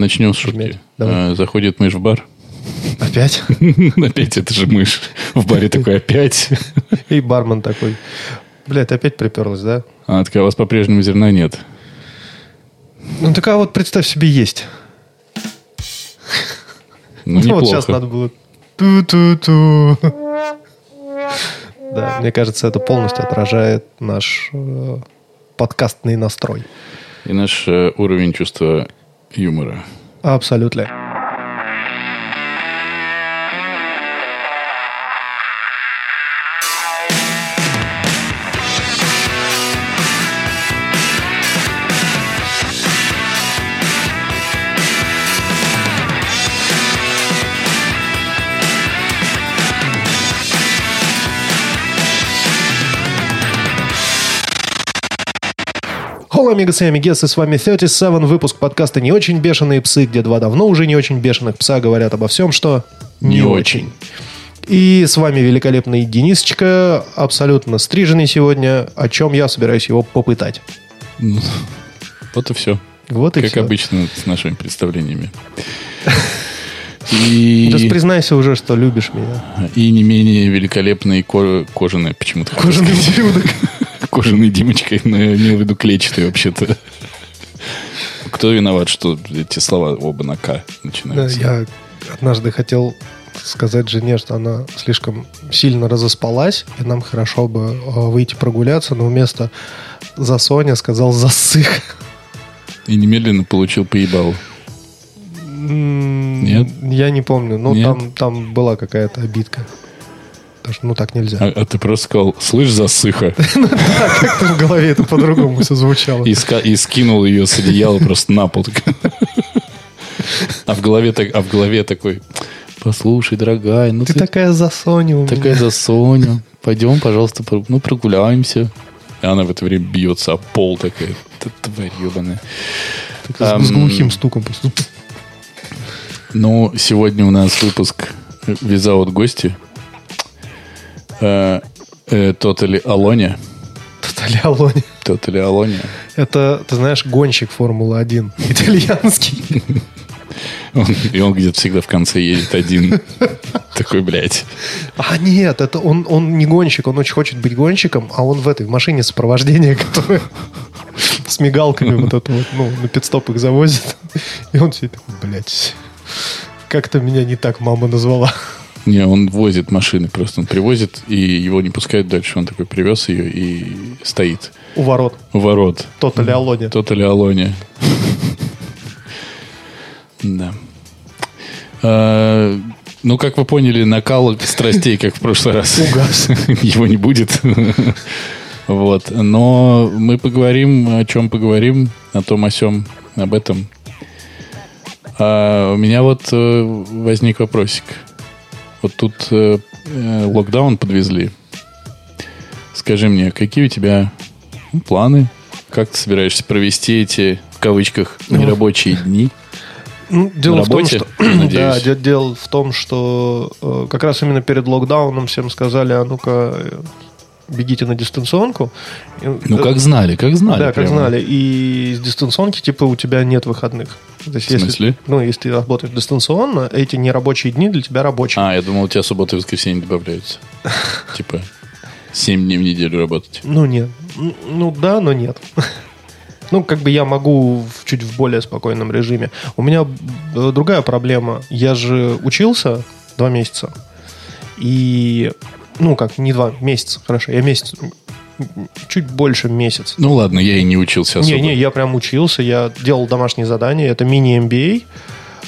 Начнем с шутки. Давай. А, Заходит мышь в бар. Опять? Опять это же мышь. В баре такой опять. И бармен такой. Бля, ты опять приперлась, да? А такая, у вас по-прежнему зерна нет. Ну, такая вот представь себе есть. Ну, Ну, вот сейчас надо было ту-ту-ту. Да, мне кажется, это полностью отражает наш э, подкастный настрой. И наш э, уровень чувства юмора. Абсолютно. Холла, амигос и амигесы, с вами 37, выпуск подкаста «Не очень бешеные псы», где два давно уже не очень бешеных пса говорят обо всем, что Не очень. И с вами великолепный Денисочка, абсолютно стриженный сегодня, о чем я собираюсь его попытать. Ну, Вот и все. Вот и Как все. обычно с нашими представлениями. И, Да признайся уже, что любишь меня. и не менее великолепный ко- кожаный, почему-то Кожаный ублюдок. кожаной Димочкой, но я имел в виду клетчатый вообще-то. Кто виноват, что эти слова оба на «К» Да, начинаются? я однажды хотел сказать жене, что она слишком сильно разоспалась, и нам хорошо бы э, выйти прогуляться, но вместо за Соня сказал засых. И немедленно получил поебалу. Нет? Я не помню. Ну, Нет? там, там была какая-то обидка. Потому что, ну, так нельзя. А, а ты просто сказал, слышь, засыха. Да, как-то в голове это по-другому все звучало. И, ска- и скинул ее с одеяла просто на пол. А в голове, так, а в голове такой, послушай, дорогая, ну Ты ты, такая за Соню у меня. такая за Соню. Пойдем, пожалуйста, ну прогуляемся. И она в это время бьется об пол такая. Тварь ебаная. Такая с- глухим стуком. просто. Ну, сегодня у нас выпуск визаут гости. Э, э, Тотали Алоня. Тотали Алони. Тотали Алоня. Это, ты знаешь, гонщик Формулы-1. Итальянский. И он где-то всегда в конце едет один. Такой, блядь. А нет, это он, он не гонщик, он очень хочет быть гонщиком, а он в этой в машине сопровождения, которая с мигалками вот эту вот, ну, на пидстоп их завозит. И он сидит такой, блядь, как-то меня не так мама назвала. Не, он возит машины просто. Он привозит, и его не пускают дальше. Он такой привез ее и стоит У ворот. у ворот. Тотали Алони. Тотали Алоня. Да. А, Ну, как вы поняли, накал страстей, как в прошлый раз. Угас. Его не будет. Вот. Но мы поговорим, о чем поговорим, о том, о сем, об этом. А у меня вот э, возник вопросик. Вот тут э, э, локдаун подвезли. Скажи мне, какие у тебя ну, планы? Как ты собираешься провести эти, в кавычках, нерабочие дни? Ну, дело На в том, работе, что... надеюсь? Да, де- дело в том, что э, как раз именно перед локдауном всем сказали, а ну-ка, бегите на дистанционку. Ну, как знали, как знали. Да, как прямо. знали. И с дистанционки, типа, у тебя нет выходных. То есть, В смысле? Если, ну, если ты работаешь дистанционно, эти нерабочие дни для тебя рабочие. А, я думал, у тебя суббота и воскресенье добавляются. Типа, 7 дней в неделю работать. Ну, нет. Ну, да, но нет. Ну, как бы я могу в чуть в более спокойном режиме. У меня э, другая проблема. Я же учился два месяца. И, ну, как, не два месяца, хорошо, я месяц, чуть больше месяца. Ну ладно, я и не учился особо. Не, не, я прям учился, я делал домашние задания, это мини-MBA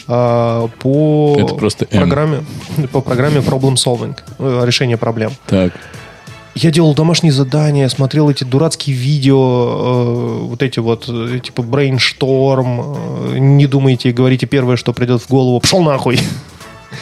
а, по Это просто программе, по программе Problem Solving, э, решение проблем. Так. Я делал домашние задания, смотрел эти дурацкие видео, э, вот эти вот, э, типа брейншторм, э, не думайте и говорите первое, что придет в голову, пошел нахуй.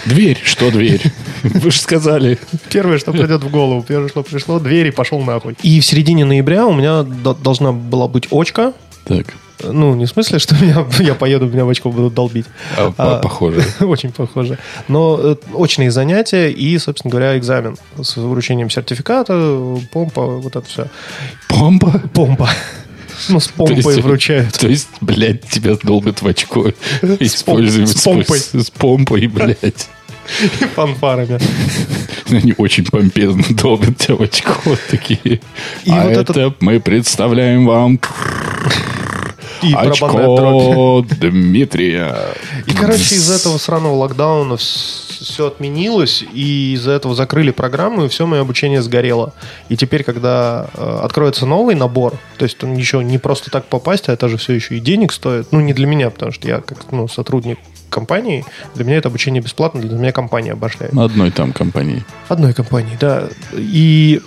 Дверь. Что дверь? Вы же сказали. Первое, что придет в голову, первое, что пришло, дверь и пошел нахуй. И в середине ноября у меня до- должна была быть очка, Так. Ну, не в смысле, что меня, я поеду, меня в очко будут долбить. А, А, Похоже. Очень похоже. Но э, очные занятия и, собственно говоря, экзамен с вручением сертификата, помпа, вот это все. Помпа? Помпа. Ну, с помпой есть- вручают. То есть, блядь, тебя долбят в очко. Используем с помпой. С помпой, блядь. И фанфарами. Они очень помпезно долбят тебя в очко. Такие. И а вот это мы представляем вам И очко Дмитрия. И, короче, из-за этого сраного локдауна все отменилось, и из-за этого закрыли программу, и все мое обучение сгорело. И теперь, когда э, откроется новый набор, то есть там еще не просто так попасть, а это же все еще и денег стоит. Ну, не для меня, потому что я как ну, сотрудник компании, для меня это обучение бесплатно, для меня компания обошляет. Одной там компании. Одной компании, да. И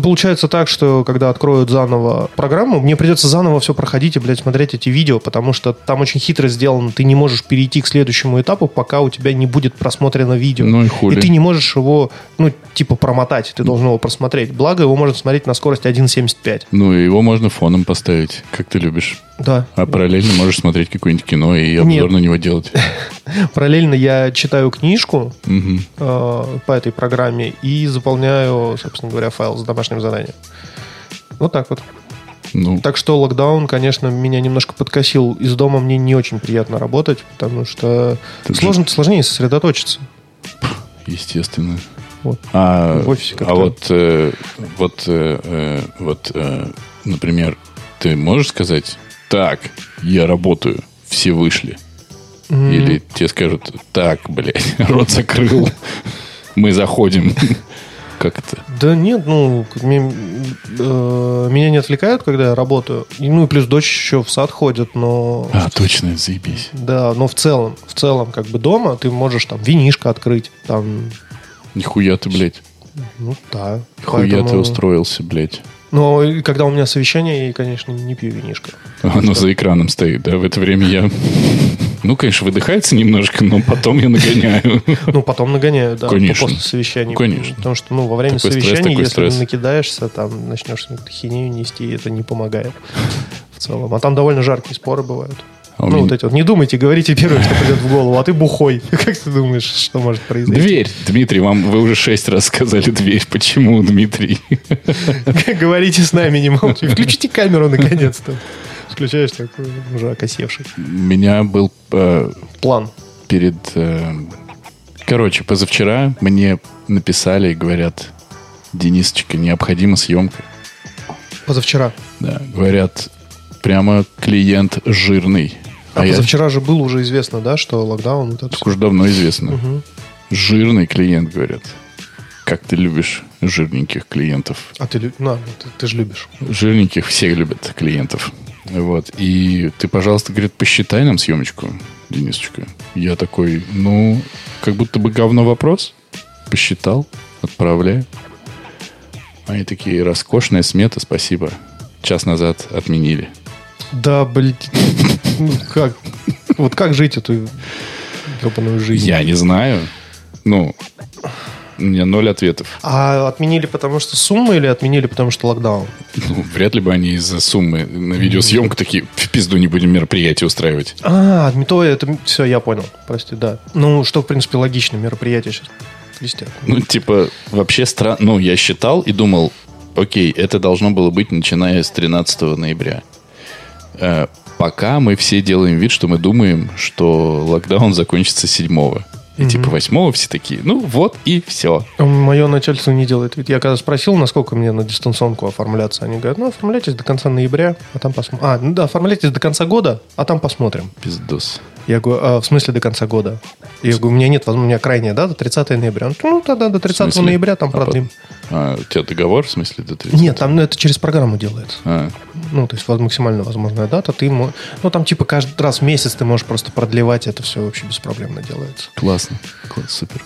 получается так, что когда откроют заново программу, мне придется заново все проходить и, блядь, смотреть эти видео, потому что там очень хитро сделано. Ты не можешь перейти к следующему этапу, пока у тебя не будет просмотрено видео. Ну и хули. И ты не можешь его, ну, типа, промотать. Ты должен его просмотреть. Благо, его можно смотреть на скорости 1.75. Ну, и его можно фоном поставить, как ты любишь. Да. А параллельно можешь смотреть какое-нибудь кино и обзор Нет. на него делать. Параллельно я читаю книжку Мгм. э, по этой программе и заполняю, собственно говоря, файл с домашним заданием. Вот так вот. Ну, Так что локдаун, конечно, меня немножко подкосил. Из дома мне не очень приятно работать, потому что Ты сложно, сложнее сосредоточиться. естественно. Вот. А, В офисе а как-то. вот, э, вот, э, э, вот, э, например, ты можешь сказать, так, я работаю, все вышли. М, Или тебе скажут, так, блядь, рот закрыл, мы заходим. Как это? Да нет, ну, ме- э, меня не отвлекают, когда я работаю. И, ну, и плюс дочь еще в сад ходит, но... А, точно, заебись. Да, но в целом, в целом, как бы дома ты можешь там винишко открыть, там, Нихуя ты, блядь. ну, да. Хуя ты Поэтому- устроился, блядь. Но когда у меня совещание, я, конечно, не пью винишко. Оно за экраном стоит, да? В это время я... Ну, конечно, выдыхается немножко, но потом я нагоняю. Ну, потом нагоняю, да, Конечно. после совещания. Конечно. Потому что, ну, во время Такой стресс, совещания, такой если стресс. накидаешься, там, начнешь хинею нести, это не помогает в целом. А там довольно жаркие споры бывают. А ну, меня- вот эти вот. Не думайте, говорите первое, что придет в голову, а ты бухой. Как ты думаешь, что может произойти? Дверь. Дмитрий, вам вы уже шесть раз сказали дверь. Почему, Дмитрий? Говорите с нами, не молчите. Включите камеру, наконец-то. Включаешь такой уже окосевший. У меня был э, План. перед... э, короче, позавчера мне написали и говорят, Денисочка, необходима съемка. Позавчера. Да, говорят, прямо клиент жирный. А, А, я позавчера же было уже известно, да, что локдаун, вот это так все. уж давно известно. Мгм. Жирный клиент, говорят. Как ты любишь жирненьких клиентов? А ты, на, ты, ты же любишь. Жирненьких все любят клиентов. Вот. И ты, пожалуйста, говорит, посчитай нам съемочку, Денисочка. Я такой, ну, как будто бы говно вопрос. Посчитал, отправляю. Они такие, роскошная смета, спасибо. Час назад отменили. Да, блядь. Ну как? Вот как жить эту ебаную жизнь? Я не знаю. Ну, у меня ноль ответов. А отменили потому что сумма или отменили потому что локдаун? Ну, вряд ли бы они из-за суммы на видеосъемку такие, в пизду не будем мероприятие устраивать. А, то это все, я понял. Прости, да. Ну, что, в принципе, логично, мероприятие сейчас вести. Ну, типа, вообще странно. Ну, я считал и думал, окей, это должно было быть начиная с 13 ноября. Э, пока мы все делаем вид, что мы думаем, что локдаун закончится 7 И типа 8 все такие, ну вот и все. Мое начальство не делает вид. Я когда спросил, насколько мне на дистанционку оформляться, они говорят, ну, оформляйтесь до конца ноября, а там посмотрим. А, ну да, оформляйтесь до конца года, а там посмотрим. Пиздос. Я говорю, а, в смысле до конца года? Я говорю, у меня нет, у меня крайняя дата 30 ноября. Он, Ну, тогда до 30 В смысле? ноября там А продлим. А, у тебя договор, в смысле, до 30? Нет, там ну, это через программу делается. А, Ну, то есть вот максимально возможная дата. Ты, ну, там типа каждый раз в месяц ты можешь просто продлевать, это все вообще беспроблемно делается. классно. Класс, супер.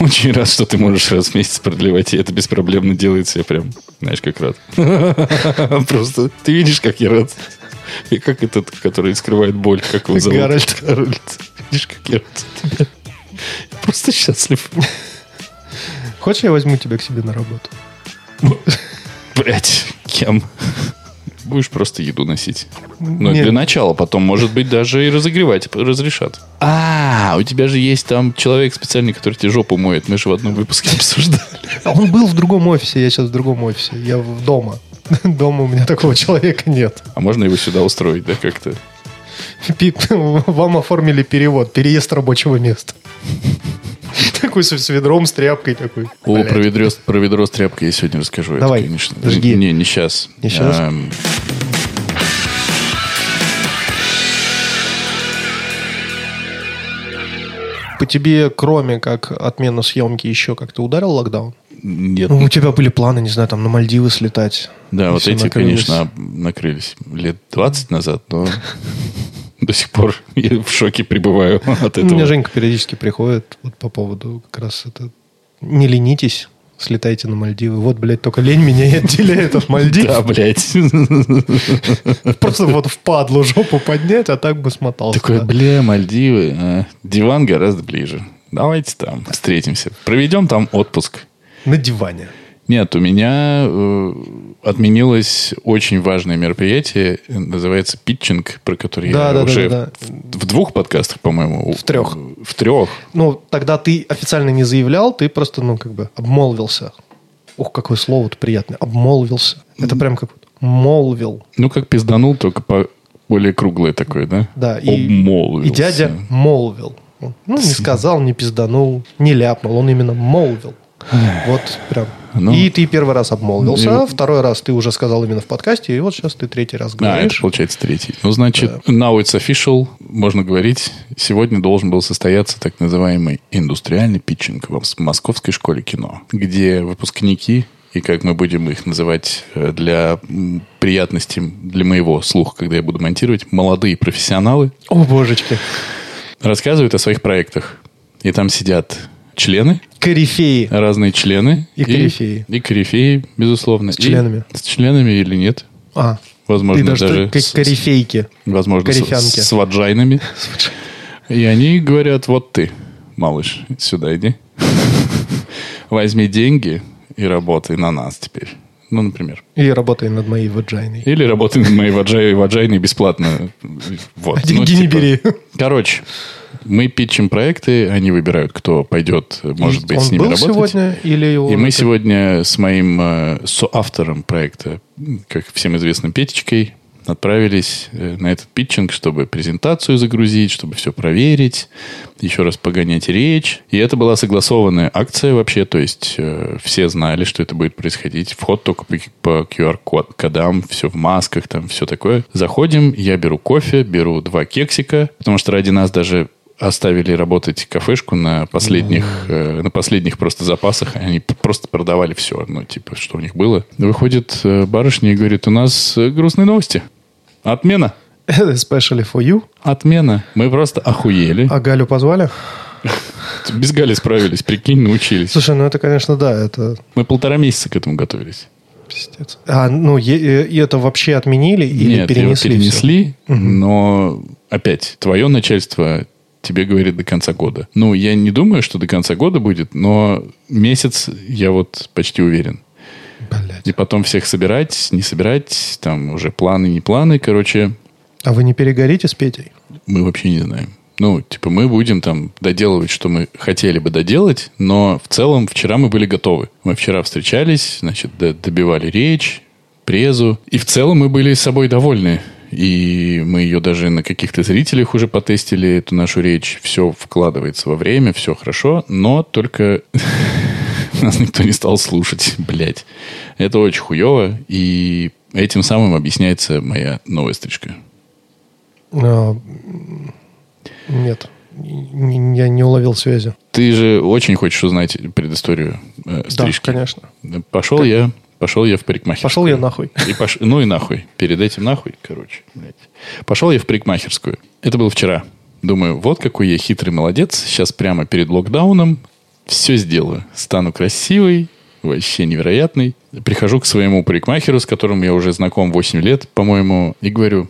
Очень рад, что ты можешь раз в месяц продлевать, и это беспроблемно делается. Я прям, знаешь, как рад. Просто ты видишь, как я рад. И как этот, который скрывает боль, как его зовут? Гарольд. Гарольд. Видишь, как я тебя. Просто счастлив. Хочешь, я возьму тебя к себе на работу? Блять, кем? Будешь просто еду носить. Ну, Нет. для начала, потом, может быть, даже и разогревать разрешат. А, у тебя же есть там человек специальный, который тебе жопу моет. Мы же в одном выпуске обсуждали. А он был в другом офисе, я сейчас в другом офисе. Я дома. Дома у меня такого человека нет. А можно его сюда устроить, да, как-то? Вам оформили перевод, переезд рабочего места. Такой с ведром, с тряпкой такой. О, про ведро, про ведро с тряпкой я сегодня расскажу. Давай, Это, конечно. жги. Не, не сейчас. Не щас? По тебе, кроме как отмена съемки, еще как-то ударил локдаун? Нет. Ну, у тебя были планы, не знаю, там на Мальдивы слетать. да, вот эти, накрылось. конечно, накрылись лет 20 назад, но до сих пор я в шоке пребываю от Ну, этого. Женька периодически приходит вот по поводу как раз это... Не ленитесь, слетайте на Мальдивы. Вот, блядь, только лень меня и отделяет от Мальдив. Да, блядь. Просто вот впадлу жопу поднять, а так бы смотался. Такой, бля, Мальдивы. а, Диван гораздо ближе. Давайте там встретимся. Проведем там отпуск. На диване. Нет, у меня э, отменилось очень важное мероприятие, называется питчинг, про который Да, я да, да, уже да, В, в двух подкастах, по-моему. В трех. В трех. Ну, тогда ты официально не заявлял, ты просто, ну, как бы обмолвился. Ух, какое слово-то приятное. Обмолвился. Это прям как молвил. Ну, как пизданул, только по более круглое такое, да? Да, и, Обмолвился. и дядя молвил. Ну, не сказал, не пизданул, не ляпнул, он именно молвил. Вот прям. Ну. и ты первый раз обмолвился, Ну. второй раз ты уже сказал именно в подкасте, и вот сейчас ты третий раз А, это говоришь. получается третий. Ну, значит, now it's official, можно говорить. Сегодня должен был состояться так называемый индустриальный питчинг в Московской школе кино, где выпускники, и как мы будем их называть э, для приятности для моего слуха, когда я буду монтировать, молодые профессионалы О, божечки. рассказывают о своих проектах. И там сидят члены, Корифеи. разные члены. И корифеи. И корифеи, безусловно. С членами. И с членами или нет. А, Возможно, даже, даже как с- корифейки. возможно, с, Корефянки. с ваджайнами. И они говорят, вот ты, малыш, сюда иди. Возьми деньги и работай на нас теперь. Ну, например. И работай над моей ваджайной. Или работай на моей ваджай, ваджайной бесплатно. Вот. Деньги Ну, не типа, бери. Короче, мы питчим проекты, они выбирают, кто пойдет, может быть, Он с ними был работать. сегодня или его... И мы сегодня с моим э, соавтором проекта, как всем известным Петечкой, отправились э, на этот питчинг, чтобы презентацию загрузить, чтобы все проверить, еще раз погонять речь. И это была согласованная акция вообще, то есть э, все знали, что это будет происходить. Вход только по, по QR-кодам, все в масках, там все такое. Заходим, я беру кофе, беру два кексика, потому что ради нас даже оставили работать кафешку на последних, э, на последних просто запасах. Они просто продавали все, ну, типа, что у них было. Выходит э, барышня и говорит, у нас э, грустные новости. Отмена. Especially for you. Отмена. Мы просто охуели. А Галю позвали? Без Гали справились, прикинь, научились. Слушай, ну это, конечно, да, это Мы полтора месяца к этому готовились. пиздец. А, ну, э, и это вообще отменили или Нет, перенесли? его перенесли, но опять, твое начальство тебе говорит до конца года. Ну, я не думаю, что до конца года будет, но месяц я вот почти уверен. Блядь. И потом всех собирать, не собирать, там уже планы, не планы, короче, А вы не перегорите с Петей? мы вообще не знаем. Ну, типа, мы будем там доделывать, что мы хотели бы доделать, но в целом вчера мы были готовы. Мы вчера встречались, значит, добивали речь, презу, и в целом мы были с собой довольны. И мы ее даже на каких-то зрителях уже потестили, эту нашу речь. Все вкладывается во время, все хорошо, но только нас никто не стал слушать, блядь. Это очень хуево, и этим самым объясняется моя новая стрижка. А, нет. Я не уловил связи. Ты же очень хочешь узнать предысторию э, стрижки. Да, конечно. Пошел я, пошел я в парикмахерскую. Пошел я нахуй. И пош- Ну и нахуй. Перед этим нахуй, короче. блядь. Пошел я в парикмахерскую. Это было вчера. Думаю, вот какой я хитрый молодец. Сейчас прямо перед локдауном все сделаю. Стану красивый, вообще невероятный. Прихожу к своему парикмахеру, с которым я уже знаком 8 лет, по-моему, и говорю,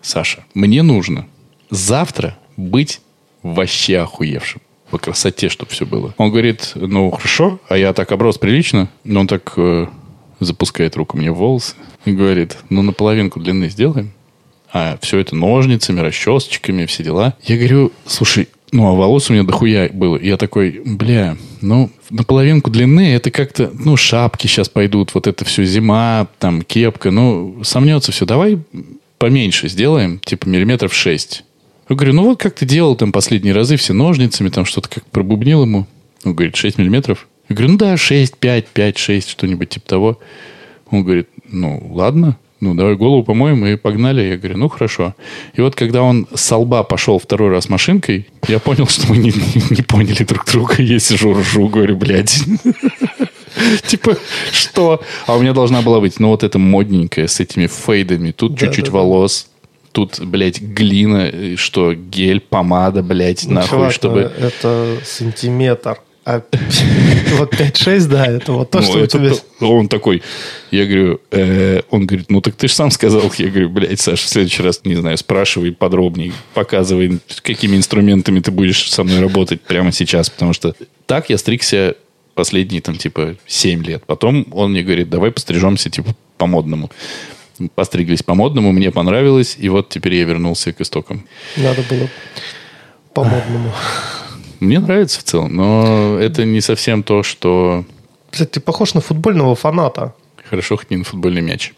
Саша, мне нужно завтра быть вообще охуевшим. По красоте, чтобы все было. Он говорит, ну, хорошо, а я так оброс прилично. Но он так э, запускает руку мне в волосы и говорит, ну, на половинку длины сделаем. А все это ножницами, расчесочками, все дела. Я говорю, слушай, Ну, а волос у меня дохуя было. Я такой, бля, ну, на половинку длины это как-то, ну, шапки сейчас пойдут, вот это все зима, там, кепка, ну, сомнется все. Давай поменьше сделаем, типа миллиметров 6. Я говорю, ну вот как ты делал там последние разы, все ножницами, там что-то как пробубнил ему. Он говорит, 6 миллиметров. Я говорю, ну да, 6, 5, 5, 6, что-нибудь типа того. Он говорит, ну ладно, ну давай голову помоем и погнали. Я говорю, ну хорошо. И вот когда он с лба пошел второй раз машинкой, я понял, что мы не, не, не поняли друг друга. Я сижу, ржу, говорю, блядь. Типа, что? А у меня должна была быть, ну, вот эта модненькая с этими фейдами. Тут чуть-чуть волос, тут, блядь, глина, что гель, помада, блядь, ну, нахуй, чувак, чтобы... Это сантиметр. А вот 5-6, да, это вот то, ну, что у тебя... Он такой, я говорю, э, он говорит, ну так ты же сам сказал. Я говорю, блядь, Саша, в следующий раз, не знаю, спрашивай подробнее, показывай, какими инструментами ты будешь со мной работать прямо сейчас, потому что так я стригся последние, там, типа, 7 лет. Потом он мне говорит, давай пострижемся, типа, по-модному. Постриглись по-модному, мне понравилось, и вот теперь я вернулся к истокам. Надо было по-модному. Мне нравится в целом, но это не совсем то, что... Кстати, ты похож на футбольного фаната. Хорошо, хоть не на футбольный мяч.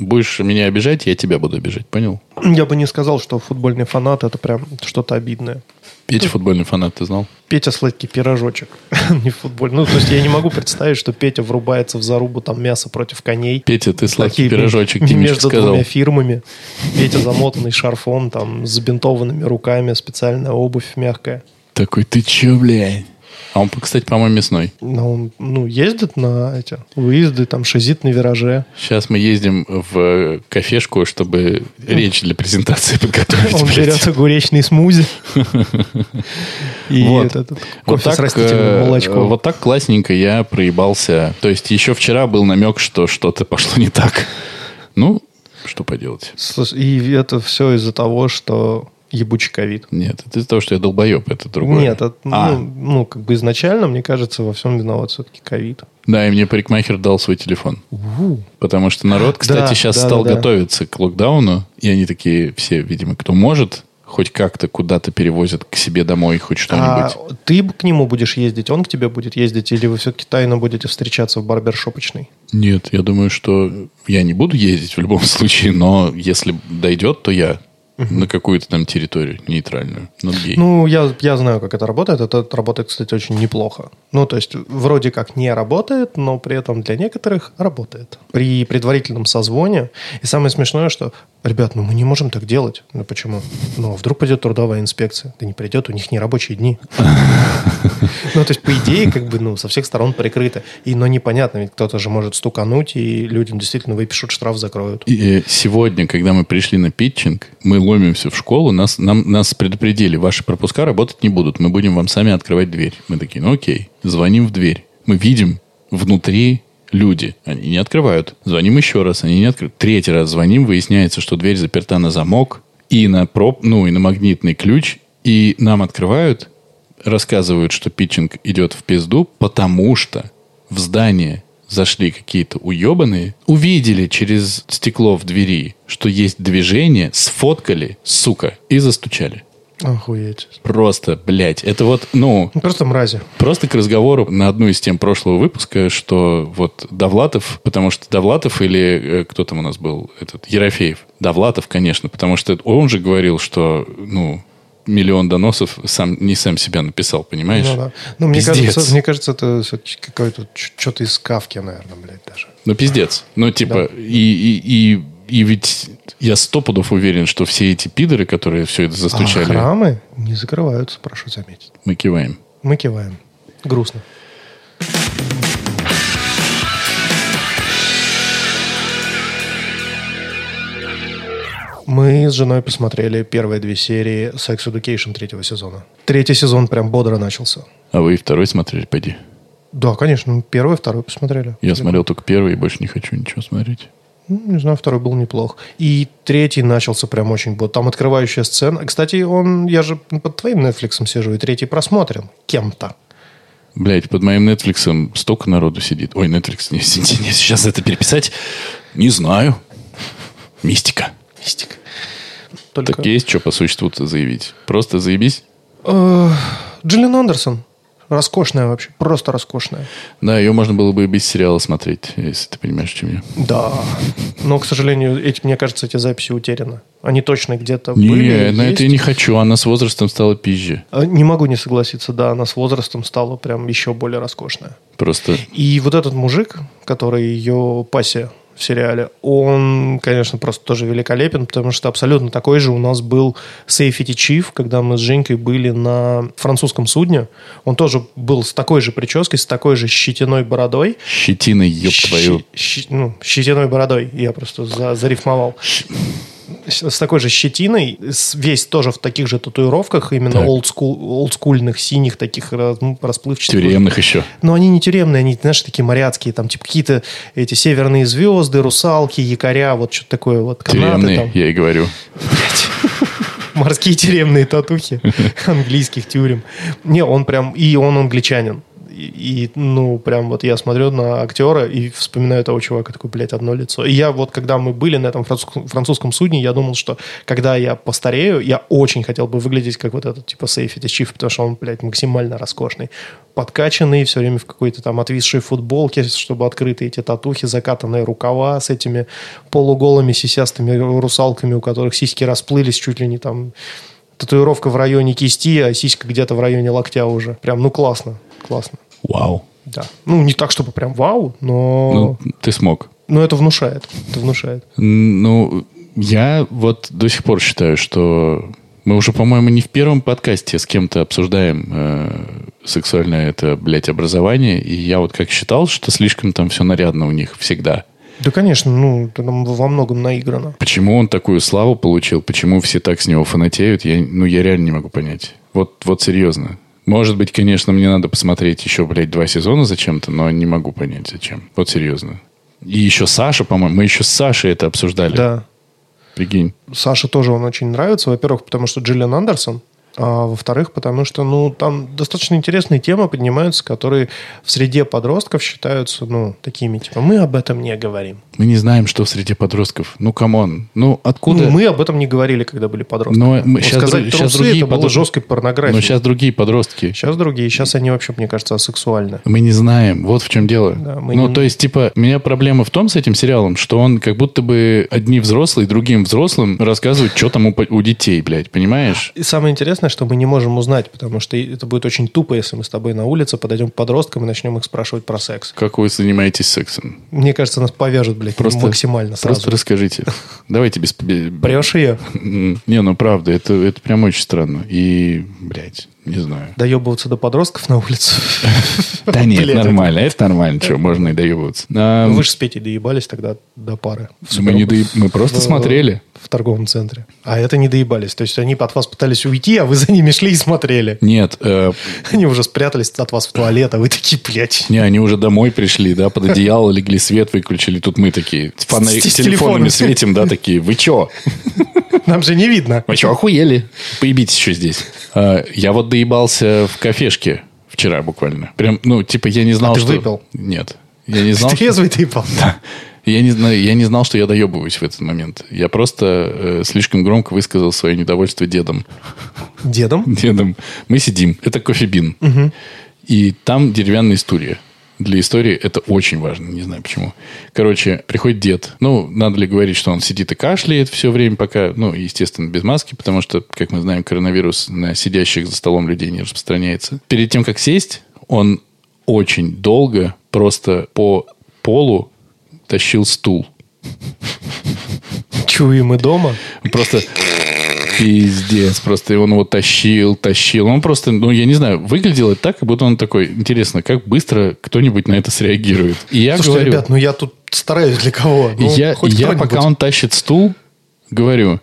Будешь меня обижать, я тебя буду обижать, понял? Я бы не сказал, что футбольный фанат это прям что-то обидное. Петя футбольный фанат, ты знал? Петя сладкий пирожочек. не футболь. Ну, то есть я не могу представить, что Петя врубается в зарубу там мясо против коней. Петя, ты сладкий Такие, пирожочек, Между сказал. двумя фирмами. Петя замотанный шарфом, там, с забинтованными руками, специальная обувь мягкая. Такой, ты че, блядь? А он, кстати, по-моему, мясной. Ну, он ну, ездит на эти выезды, там, шизит на вираже. Сейчас мы ездим в кафешку, чтобы речь для презентации подготовить. Он берет огуречный смузи. И вот. вот так, с растительным э, молочком. Вот так классненько я проебался. То есть еще вчера был намек, что что-то пошло не так. Ну, что поделать. И это все из-за того, что ебучий ковид. Нет, это из-за того, что я долбоеб, это другое. Нет, это, а. ну, ну, как бы изначально, мне кажется, во всем виноват все-таки ковид. Да, и мне парикмахер дал свой телефон. У-у. Потому что народ, кстати, да, сейчас да, стал да, готовиться к локдауну, и они такие все, видимо, кто может, хоть как-то куда-то перевозят к себе домой хоть что-нибудь. А ты к нему будешь ездить, он к тебе будет ездить, или вы все-таки тайно будете встречаться в барбершопочной? Нет, я думаю, что я не буду ездить в любом случае, но если дойдет, то я на какую-то там территорию нейтральную, над гей. Ну, я, я знаю, как это работает. Это работает, кстати, очень неплохо. Ну, то есть, вроде как не работает, но при этом для некоторых работает. При предварительном созвоне. И самое смешное, что, ребят, ну мы не можем так делать. Ну, почему? Ну, а вдруг пойдет трудовая инспекция. Да не придет, у них не рабочие дни. Ну, то есть, по идее, как бы, ну, со всех сторон прикрыто. И, но непонятно, ведь кто-то же может стукануть, и людям действительно выпишут штраф, закроют. И э, сегодня, когда мы пришли на питчинг, мы ломимся в школу, нас, нам, нас предупредили, ваши пропуска работать не будут, мы будем вам сами открывать дверь. Мы такие, ну окей, звоним в дверь. Мы видим внутри люди. Они не открывают. Звоним еще раз, они не открывают. Третий раз звоним, выясняется, что дверь заперта на замок и на проб, ну и на магнитный ключ, и нам открывают, рассказывают, что питчинг идет в пизду, потому что в здание зашли какие-то уебанные, увидели через стекло в двери, что есть движение, сфоткали, сука, и застучали. Охуеть. Просто, блядь, это вот, ну... Просто мрази. Просто к разговору на одну из тем прошлого выпуска, что вот Довлатов, потому что Довлатов или э, кто там у нас был, этот, Ерофеев. Довлатов, конечно, потому что он же говорил, что, ну, миллион доносов сам, не сам себя написал, понимаешь? Ну, да. ну мне, кажется, мне кажется, это все-таки какое-то что-то из Кавки, наверное, блядь, даже. Ну, пиздец. Ну, типа, да. и, и, и, и ведь я сто пудов уверен, что все эти пидоры, которые все это застучали... А храмы не закрываются, прошу заметить. Мы киваем. Мы киваем. Грустно. Мы с женой посмотрели первые две серии Sex Education третьего сезона. Третий сезон прям бодро начался. А вы и второй смотрели, пойди? Да, конечно. Первый, второй посмотрели. Я смотрел только первый и больше не хочу ничего смотреть. Ну, не знаю, второй был неплох. И третий начался прям очень бодро. Там открывающая сцена. Кстати, он, я же под твоим Netflix сижу, и третий просмотрен кем-то. Блять, под моим Netflix столько народу сидит. Ой, Netflix, не, не, не, сейчас это переписать. Не знаю. Мистика. Мистика. Только... Так есть что по существу-то заявить? Просто заебись? Э, Джиллиан Андерсон. Роскошная вообще. Просто роскошная. Да, ее можно было бы и без сериала смотреть, если ты понимаешь, чем я. Да. Но, к сожалению, эти, мне кажется, эти записи утеряны. Они точно где-то Не, были. на есть. это я не хочу. Она с возрастом стала пизже. Э, Не могу не согласиться, да, она с возрастом стала прям еще более роскошная. Просто И вот этот мужик, который ее пассия в сериале, он, конечно, просто тоже великолепен, потому что абсолютно такой же у нас был Safety Chief, когда мы с Женькой были на французском судне. Он тоже был с такой же прической, с такой же щетиной бородой. щетиной, ёб твою. щи- ну, щетиной бородой. Я просто за- зарифмовал. С такой же щетиной, весь тоже в таких же татуировках, именно Так. олдскул, олдскульных, синих, таких ну, расплывчатых. Тюремных еще. Но они не тюремные, они, знаешь, такие моряцкие, там, типа, какие-то эти северные звезды, русалки, якоря, вот что-то такое, вот канаты Тюремные, там. я и говорю. Морские тюремные татухи английских тюрем. Не, он прям, и он англичанин. И, ну, прям вот я смотрю на актера и вспоминаю того чувака, такой, блядь, одно лицо. И я вот, когда мы были на этом французском, французском судне, я думал, что когда я постарею, я очень хотел бы выглядеть как вот этот, типа, Сейфи Чиф, потому что он, блядь, максимально роскошный. Подкачанный, все время в какой-то там отвисшей футболке, чтобы открытые эти татухи, закатанные рукава с этими полуголыми сисястыми русалками, у которых сиськи расплылись чуть ли не там татуировка в районе кисти, а сиська где-то в районе локтя уже. Прям, ну, классно, классно. Вау. Да. Ну, не так, чтобы прям вау, но, Ну, ты смог. но это внушает. Это внушает. Ну, я вот до сих пор считаю, что мы уже, по-моему, не в первом подкасте с кем-то обсуждаем э, сексуальное это, блядь, образование. И я вот как считал, что слишком там все нарядно у них всегда. Да, конечно, ну, это нам во многом наиграно. Почему он такую славу получил? Почему все так с него фанатеют? Я, ну, я реально не могу понять. Вот, вот серьезно. Может быть, конечно, мне надо посмотреть еще, блядь, два сезона зачем-то, но не могу понять, зачем. Вот серьезно. И еще Саша, по-моему, мы еще с Сашей это обсуждали. Да. Прикинь. Саше тоже он очень нравится. Во-первых, потому что Джиллиан Андерсон. А во-вторых, потому что, ну, там достаточно интересные темы поднимаются, которые в среде подростков считаются, ну, такими, типа, мы об этом не говорим. Мы не знаем, что в среде подростков. Ну, come on. Ну, откуда... Ну, мы об этом не говорили, когда были подростками. Но мы Вот щас сказать щас трусы, другие это было подростки. жесткой порнографией. Но сейчас другие подростки. Сейчас другие. Сейчас они вообще, мне кажется, асексуальны. Мы не знаем. Вот в чем дело. Да, мы ну, не- то есть, типа, у меня проблема в том с этим сериалом, что он как будто бы одни взрослые другим взрослым рассказывают, что там у, у детей, блядь, понимаешь? И самое интересное, что мы не можем узнать, потому что это будет очень тупо, если мы с тобой на улице подойдем к подросткам и начнем их спрашивать про секс. Как вы занимаетесь сексом? Мне кажется, нас повяжут, блядь, Просто- максимально сразу. Просто расскажите. Давайте без... бе- Прешь ее? Не, ну правда, это, это прям очень странно. И, блядь, не знаю. Доебываться до подростков на улицу. Да нет, нормально, это нормально, что, можно и доебываться. А, Ну, Вы же с Петей доебались тогда до пары. Мы, просто смотрели. В торговом центре. А это не доебались. То есть они от вас пытались уйти, а вы за ними шли и смотрели. Нет, э, Они уже спрятались от вас в туалет, а вы такие, блядь. не, они уже домой пришли, да, под одеяло легли, свет выключили. Тут мы такие, с фонарик- телефонами светим, да, такие, вы чё? Нам же не видно. Вы что, охуели? Поебитесь еще здесь. А, Я вот доебался в кафешке вчера буквально. Прям, ну, типа, я не знал, А ты что... выпил? Нет. Я не знал. Трезвый ты ебал. Я не, я не знал, что я доебываюсь в этот момент. Я просто э, слишком громко высказал свое недовольство дедом. Дедом? Дедом. Мы сидим. Это кофебин. И там деревянные стулья. Для истории это очень важно, не знаю почему. Короче, приходит дед. Ну, надо ли говорить, что он сидит и кашляет все время, пока, ну, естественно, без маски, потому что, как мы знаем, коронавирус на сидящих за столом людей не распространяется. Перед тем, как сесть, он очень долго просто по полу тащил стул. Чуем мы дома. Просто пиздец. Просто он его тащил, тащил. Он просто, ну, я не знаю, выглядел это так, как будто он такой, интересно, как быстро кто-нибудь на это среагирует. И я Слушайте, говорю, ребят, ну я тут стараюсь для кого? и Ну, я, и я пока он тащит стул, говорю,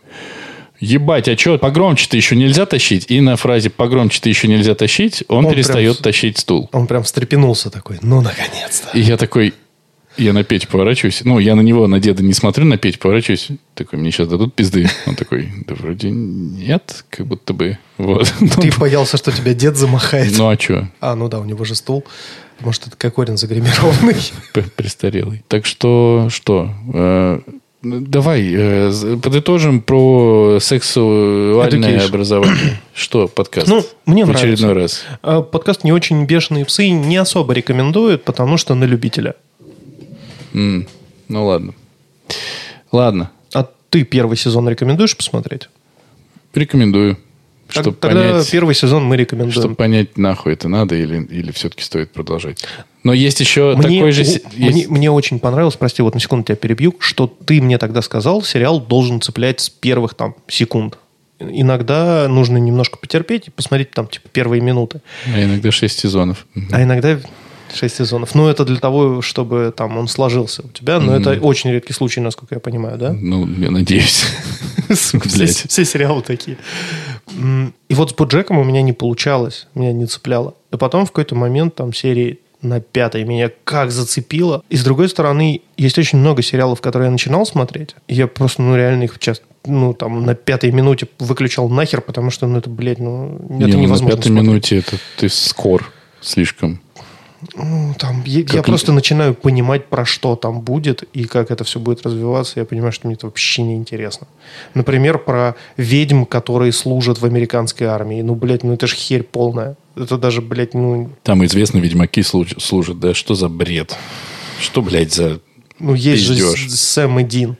ебать, а что, погромче-то еще нельзя тащить? И на фразе погромче-то еще нельзя тащить, он, Он перестает прям- тащить стул. Он прям встрепенулся такой, ну, наконец-то. И я такой, я на Петю поворачиваюсь. Ну, я на него, на деда не смотрю, на Петю поворачиваюсь. Такой, мне сейчас дадут пизды. Он такой, да вроде нет, как будто бы. Вот. Ты боялся, что тебя дед замахает. Ну, а что? А, ну да, у него же стул. Может, это Кокорин загримированный. Престарелый. Так что, что? Э, давай э, подытожим про сексуальное Education. образование. Что подкаст? Ну, мне В очередной раз. А, Подкаст «Не очень бешеные псы» не особо рекомендуют, потому что на любителя. М, Ну ладно. Ладно, А ты первый сезон рекомендуешь посмотреть? рекомендую. Так- Чтобы Тогда понять, первый сезон мы рекомендуем. чтобы понять, нахуй это надо или, или все-таки стоит продолжать. Но есть еще Мне, такой же... се- мне, есть- мне очень понравилось, прости, вот на секунду тебя перебью, что ты мне тогда сказал, сериал должен цеплять с первых там секунд. Иногда нужно немножко потерпеть и посмотреть там типа первые минуты. А иногда 6 сезонов. А иногда 6 сезонов. Ну, это для того, чтобы там он сложился у тебя. Но это очень редкий случай, насколько я понимаю, да? Ну, я надеюсь. Все, сериалы такие. И вот с Боджеком у меня не получалось, меня не цепляло. И потом в какой-то момент там серии на пятой меня как зацепило. И с другой стороны, есть очень много сериалов, которые я начинал смотреть. Я просто, ну, реально их часто ну, там, на пятой минуте выключал нахер, потому что, ну, это, блядь, ну, это Не, ну, невозможно на пятой смотреть. минуте это ты скор слишком. Ну, там, я, Как я просто начинаю понимать, про что там будет и как это все будет развиваться. Я понимаю, что мне это вообще не интересно. Например, про ведьм, которые служат в американской армии. Ну, блядь, ну это же херь полная. Это даже, блядь, ну, Там известно, ведьмаки служ- служат. Да что за бред? Что, блядь, за... ну есть Пиздёж. же Сэм и Дин.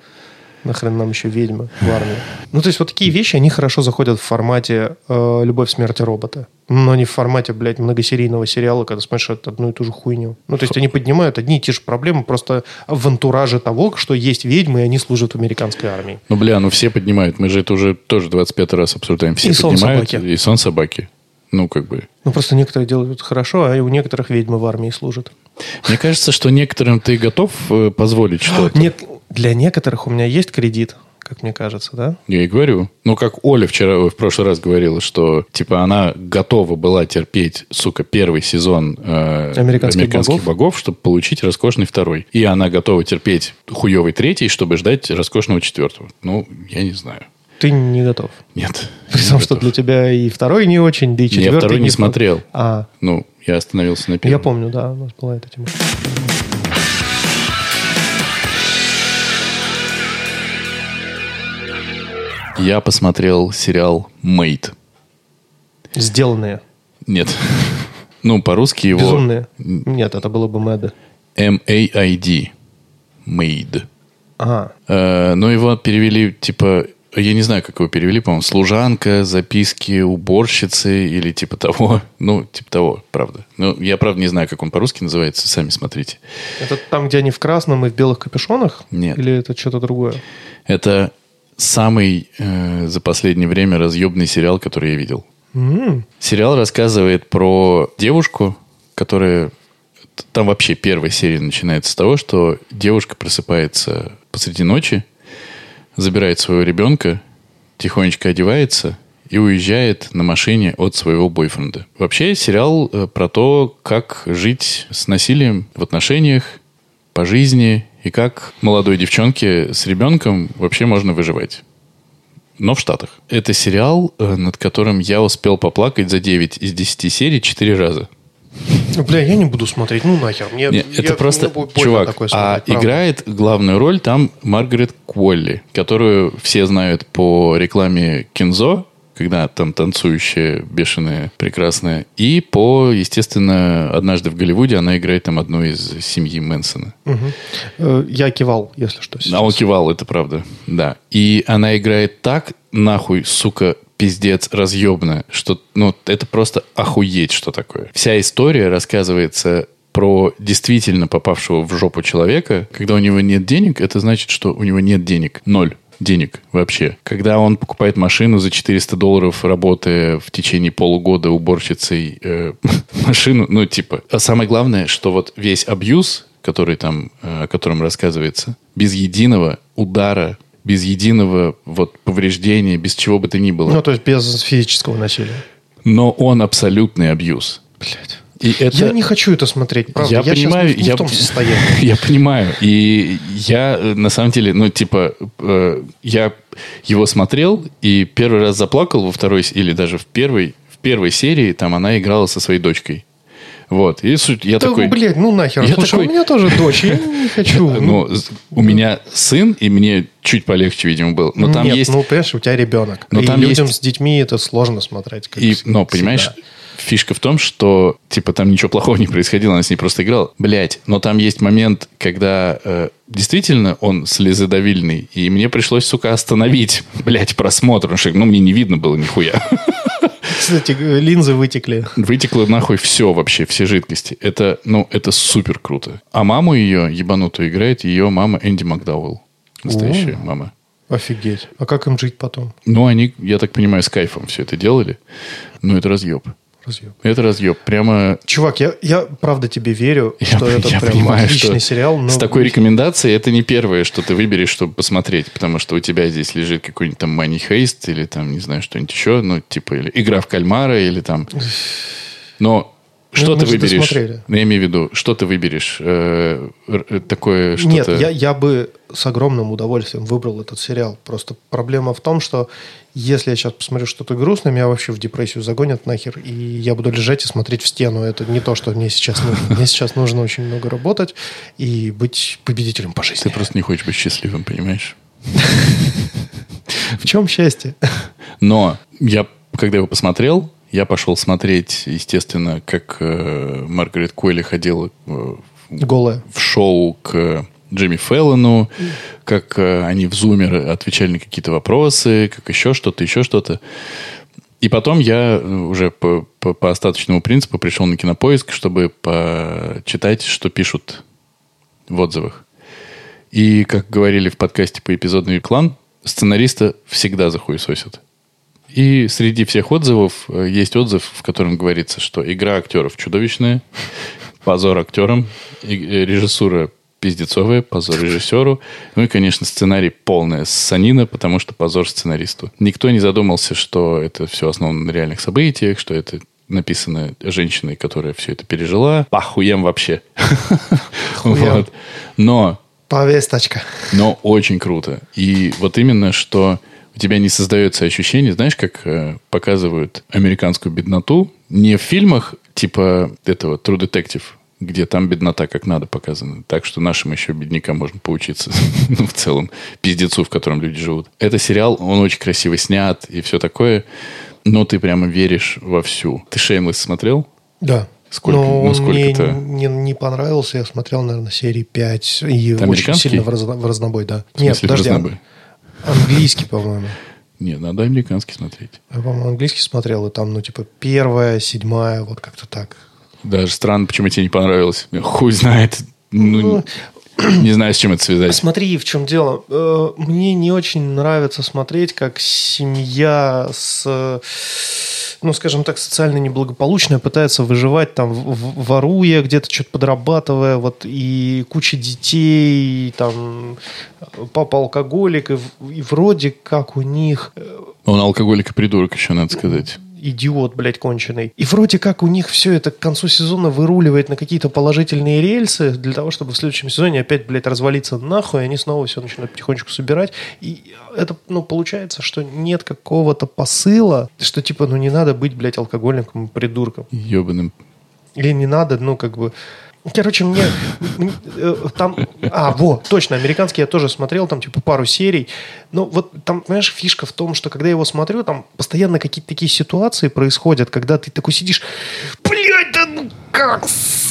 Нахрен нам еще ведьмы в армии. Ну, то есть вот такие вещи, они хорошо заходят в формате э, «Любовь, смерть и роботы». Но не в формате, блядь, многосерийного сериала, когда смотришь одну и ту же хуйню. Ну, то есть они поднимают одни и те же проблемы просто в антураже того, что есть ведьмы, и они служат в американской армии. Ну, бля, ну все поднимают. Мы же это уже тоже 25 раз обсуждаем. Все И сон поднимают. собаки. И сон собаки. Ну, как бы... Ну, просто некоторые делают это хорошо, а у некоторых ведьмы в армии служат. Мне кажется, что некоторым ты готов э, позволить что-то. Не- Для некоторых у меня есть кредит, как мне кажется, да? Я и говорю. Ну, как Оля вчера, в прошлый раз говорила, что, типа, она готова была терпеть, сука, первый сезон э, Американских богов. богов, чтобы получить роскошный второй. И она готова терпеть хуевый третий, чтобы ждать роскошного четвертого. Ну, я не знаю. Ты не готов. Нет. При том, что для тебя и второй не очень, да и четвертый Я второй не не смотрел. А, Ну, я остановился на первом. я помню, да, у нас была эта тема. Я посмотрел сериал «Мейд». Сделанные. Нет. Ну, по-русски его... Безумные. Нет, это было бы Мэда. M-A-I-D. Made. Ага. Э, но его перевели, типа, я не знаю, как его перевели, по-моему, служанка, записки уборщицы или типа того. Ну, типа того, правда. Ну, я, правда, не знаю, как он по-русски называется, сами смотрите. Это там, где они в красном и в белых капюшонах? Нет. Или это что-то другое? Это самый э, за последнее время разъебный сериал, который я видел. М, Сериал рассказывает про девушку, которая... Там вообще первая серия начинается с того, что девушка просыпается посреди ночи, забирает своего ребенка, тихонечко одевается и уезжает на машине от своего бойфренда. Вообще сериал э, про то, как жить с насилием в отношениях, по жизни и как молодой девчонке с ребенком вообще можно выживать. Но в Штатах. Это сериал, э, над которым я успел поплакать за 9 из 10 серий 4 раза. Бля, я не буду смотреть, ну нахер. Мне, Не, это я- просто, мне будет больно чувак, такое а смотреть, правда. играет главную роль там Маргарет Куолли, которую все знают по рекламе Кинзо, когда там танцующая, бешеная, прекрасная, и по, естественно, однажды в Голливуде она играет там одну из семьи Мэнсона. Э, Я кивал, если что. сейчас. А он кивал, это правда. Да. И она играет так, нахуй, сука, пиздец, разъебно, что, ну, это просто охуеть, что такое. Вся история рассказывается про действительно попавшего в жопу человека. Когда у него нет денег, это значит, что у него нет денег. Ноль денег вообще. Когда он покупает машину за 400 долларов, работая в течение полугода уборщицей э, машину, ну, типа. А самое главное, что вот весь абьюз, который там, э, о котором рассказывается, без единого удара, без единого вот повреждения, без чего бы то ни было. Ну, то есть без физического насилия. Но он абсолютный абьюз. Блядь. И это... Я не хочу это смотреть, правда. Я, щас понимаю, не я, в том состоянии. я понимаю. И я, э, на самом деле, ну, типа, э, я его смотрел и первый раз заплакал во второй, с- или даже в первой, в первой серии, там она играла со своей дочкой. Вот. И суть, я Да, такой... блядь, ну нахер. Я Слушай, такой- у меня тоже дочь, я не хочу. Ну, у меня сын, и мне чуть полегче, видимо, было. Но там Нет, есть... ну, понимаешь, у тебя ребенок. Но и там людям есть- с детьми это сложно смотреть. как И, всегда. но, понимаешь, фишка в том, что, типа, там ничего плохого не происходило, она с ней просто играла. Блять, но там есть момент, когда э, действительно он слезодавильный, и мне пришлось, сука, остановить, блять, просмотр, потому что, ну, мне не видно было нихуя. Кстати, линзы вытекли. Вытекло нахуй все вообще, все жидкости. Это, ну, это супер круто. А маму ее, ебанутую, играет ее мама Энди Макдауэлл. Настоящая О. мама. Офигеть. А как им жить потом? Ну, они, я так понимаю, с кайфом все это делали. Ну, это разъеб. Разъеб. Это разъеб. Прямо Чувак, я, я правда тебе верю, Я, что это я прям понимаю, отличный что сериал. Но... с такой рекомендацией это не первое, что ты выберешь, чтобы посмотреть, потому что у тебя здесь лежит какой-нибудь там Money Heist или там, не знаю, что-нибудь еще, ну, типа, или игра в кальмара, или там... Но что мы ты выберешь? досмотрели. Ну, я имею в виду, что ты выберешь? Э, э, такое что-то... Нет, я, я бы с огромным удовольствием выбрал этот сериал. Просто проблема в том, что если я сейчас посмотрю что-то грустное, меня вообще в депрессию загонят нахер, и я буду лежать и смотреть в стену. Это не то, что мне сейчас нужно. Мне сейчас нужно очень много работать и быть победителем по жизни. Ты просто не хочешь быть счастливым, понимаешь? В чем счастье? Но я, когда его посмотрел, я пошел смотреть, естественно, как э, Маргарет Койли ходила э, Голая. в шоу к Джимми Феллону, как э, они в Зумер отвечали на какие-то вопросы, как еще что-то, еще что-то. И потом я э, уже по, по, по остаточному принципу пришел на кинопоиск, чтобы почитать, что пишут в отзывах. И, как говорили в подкасте по эпизодный клан, сценариста всегда захуесосят. И среди всех отзывов э, есть отзыв, в котором говорится, что игра актеров чудовищная, позор актерам, э, режиссура пиздецовая, позор режиссеру. Ну и, конечно, сценарий полная ссанина, потому что позор сценаристу. Никто не задумался, что это все основано на реальных событиях, что это написано женщиной, которая все это пережила. Похуем вообще. Вот. Но Повесточка. но очень круто. И вот именно, что у тебя не создается ощущение, знаешь, как э, показывают американскую бедноту, не в фильмах типа этого True Detective, где там беднота как надо показана. Так что нашим еще беднякам можно поучиться. ну, в целом, пиздецу, в котором люди живут. Это сериал, он очень красиво снят и все такое, но ты прямо веришь во всю. Ты Шеймлес смотрел? Да. Сколько- Но ну, сколько мне это? не, не понравился. Я смотрел, наверное, серии 5. И очень сильно в, разно- в разнобой, да. В смысле, Нет, подожди. разнобой? Английский, по-моему. Нет, надо американский смотреть. Я, по-моему, английский смотрел, и там, ну, типа, первая, седьмая, вот как-то так. Даже странно, почему тебе не понравилось. Хуй знает. Ну, не знаю, с чем это связать. Смотри, в чем дело. Э, Мне не очень нравится смотреть, как семья с, э, ну, скажем так, социально неблагополучная пытается выживать, там, воруя, где-то что-то подрабатывая, вот, и куча детей, и, там, папа алкоголик, и, и вроде как у них э, Он алкоголик и придурок еще, надо сказать. Идиот, блядь, конченый. И вроде как у них все это к концу сезона выруливает на какие-то положительные рельсы для того, чтобы в следующем сезоне опять, блядь, развалиться нахуй, и они снова все начинают потихонечку собирать. И это, ну, получается, что нет какого-то посыла, что, типа, ну, не надо быть, блядь, алкоголиком и придурком. Ебаным. Или не надо, ну, как бы... Короче, мне, э, там... А, вот, точно, американский я тоже смотрел, там, типа, пару серий. Но вот там, понимаешь, фишка в том, что когда я его смотрю, там постоянно какие-то такие ситуации происходят, когда ты такой сидишь, блядь, да ну как,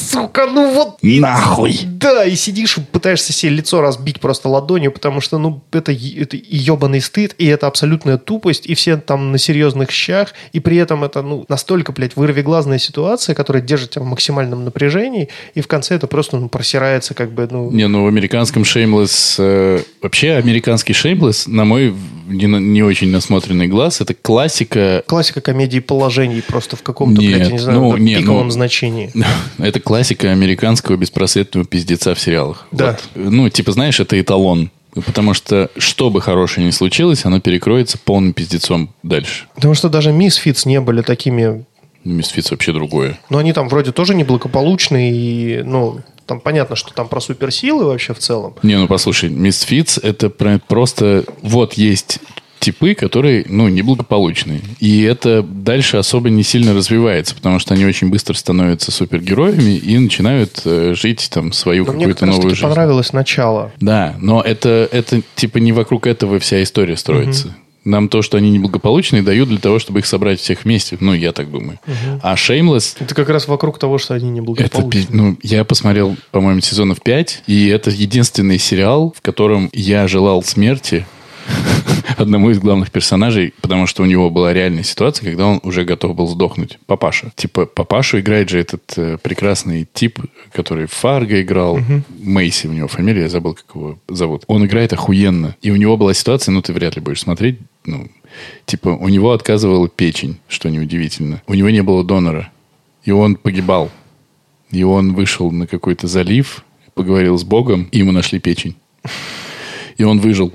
сука, ну вот... Нахуй! Да, и сидишь, пытаешься себе лицо разбить просто ладонью, потому что, ну, это, это и ебаный стыд, и это абсолютная тупость, и все там на серьезных щах, и при этом это, ну, настолько, блядь, вырвиглазная ситуация, которая держит тебя в максимальном напряжении, и в конце это просто, ну, просирается как бы, ну... Не, ну в американском Shameless... э, вообще, американский Shameless, на мой не, не очень насмотренный глаз, это классика... Классика комедии положений просто в каком-то, блядь, я не знаю, ну, не, пиковом ну, значении. Это классика американского беспросветного пиздеца в сериалах. Да. Вот. Ну, типа, знаешь, это эталон. Потому что, что бы хорошее ни случилось, оно перекроется полным пиздецом дальше. Потому что даже Мисфитс не были такими Мисфиц вообще другое. Но они там вроде тоже неблагополучные, и, ну, там понятно, что там про суперсилы вообще в целом. Не, ну послушай, Misfits это про- просто... Вот есть типы, которые, ну, неблагополучные. И это дальше особо не сильно развивается, потому что они очень быстро становятся супергероями и начинают э, жить там свою Но мне какую-то как раз новую жизнь. понравилось начало. Да, но это, это типа не вокруг этого вся история строится. Нам то, что они неблагополучные, дают для того, чтобы их собрать всех вместе. Ну, я так думаю. А Shameless Это как раз вокруг того, что они это, неблагополучны. пи- ну, я посмотрел, по-моему, сезонов 5, и это единственный сериал, в котором я желал смерти одному из главных персонажей, потому что у него была реальная ситуация, когда он уже готов был сдохнуть. Папаша. Типа, папашу играет же этот э, прекрасный тип, который в Фарго играл. Мейси у него фамилия, я забыл, как его зовут. Он играет охуенно. И у него была ситуация, ну, ты вряд ли будешь смотреть, ну, типа, у него отказывала печень, что неудивительно. У него не было донора. И он погибал. И он вышел на какой-то залив, поговорил с Богом, и ему нашли печень. И он выжил.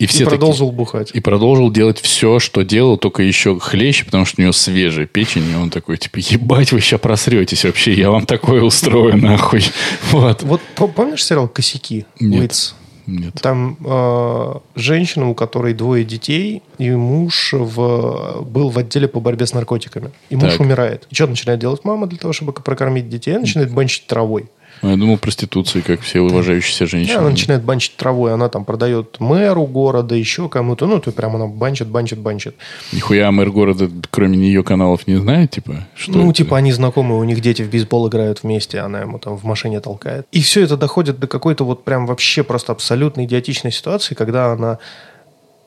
И И все такие- продолжил бухать. и продолжил делать все, что делал, только еще хлеще, потому что у него свежая печень, и он такой, типа, ебать, вы сейчас просретесь вообще, я вам такое устрою, нахуй. Вот. Вот по- помнишь сериал «Косяки»? Нет. Уитс? Нет. Там э, женщина, у которой двое детей, и муж в, был в отделе по борьбе с наркотиками. И муж Так. умирает. И что начинает делать мама для того, чтобы прокормить детей? Она начинает банчить травой. Я думал, проституции, как все уважающиеся женщины. она начинает банчить травой. Она там продает мэру города, еще кому-то. Ну, то прям она банчит, банчит, банчит. Нихуя мэр города, кроме нее, каналов не знает, типа? Что ну, это? типа, они знакомы, у них дети в бейсбол играют вместе, она ему там в машине толкает. И все это доходит до какой-то вот прям вообще просто абсолютно идиотичной ситуации, когда она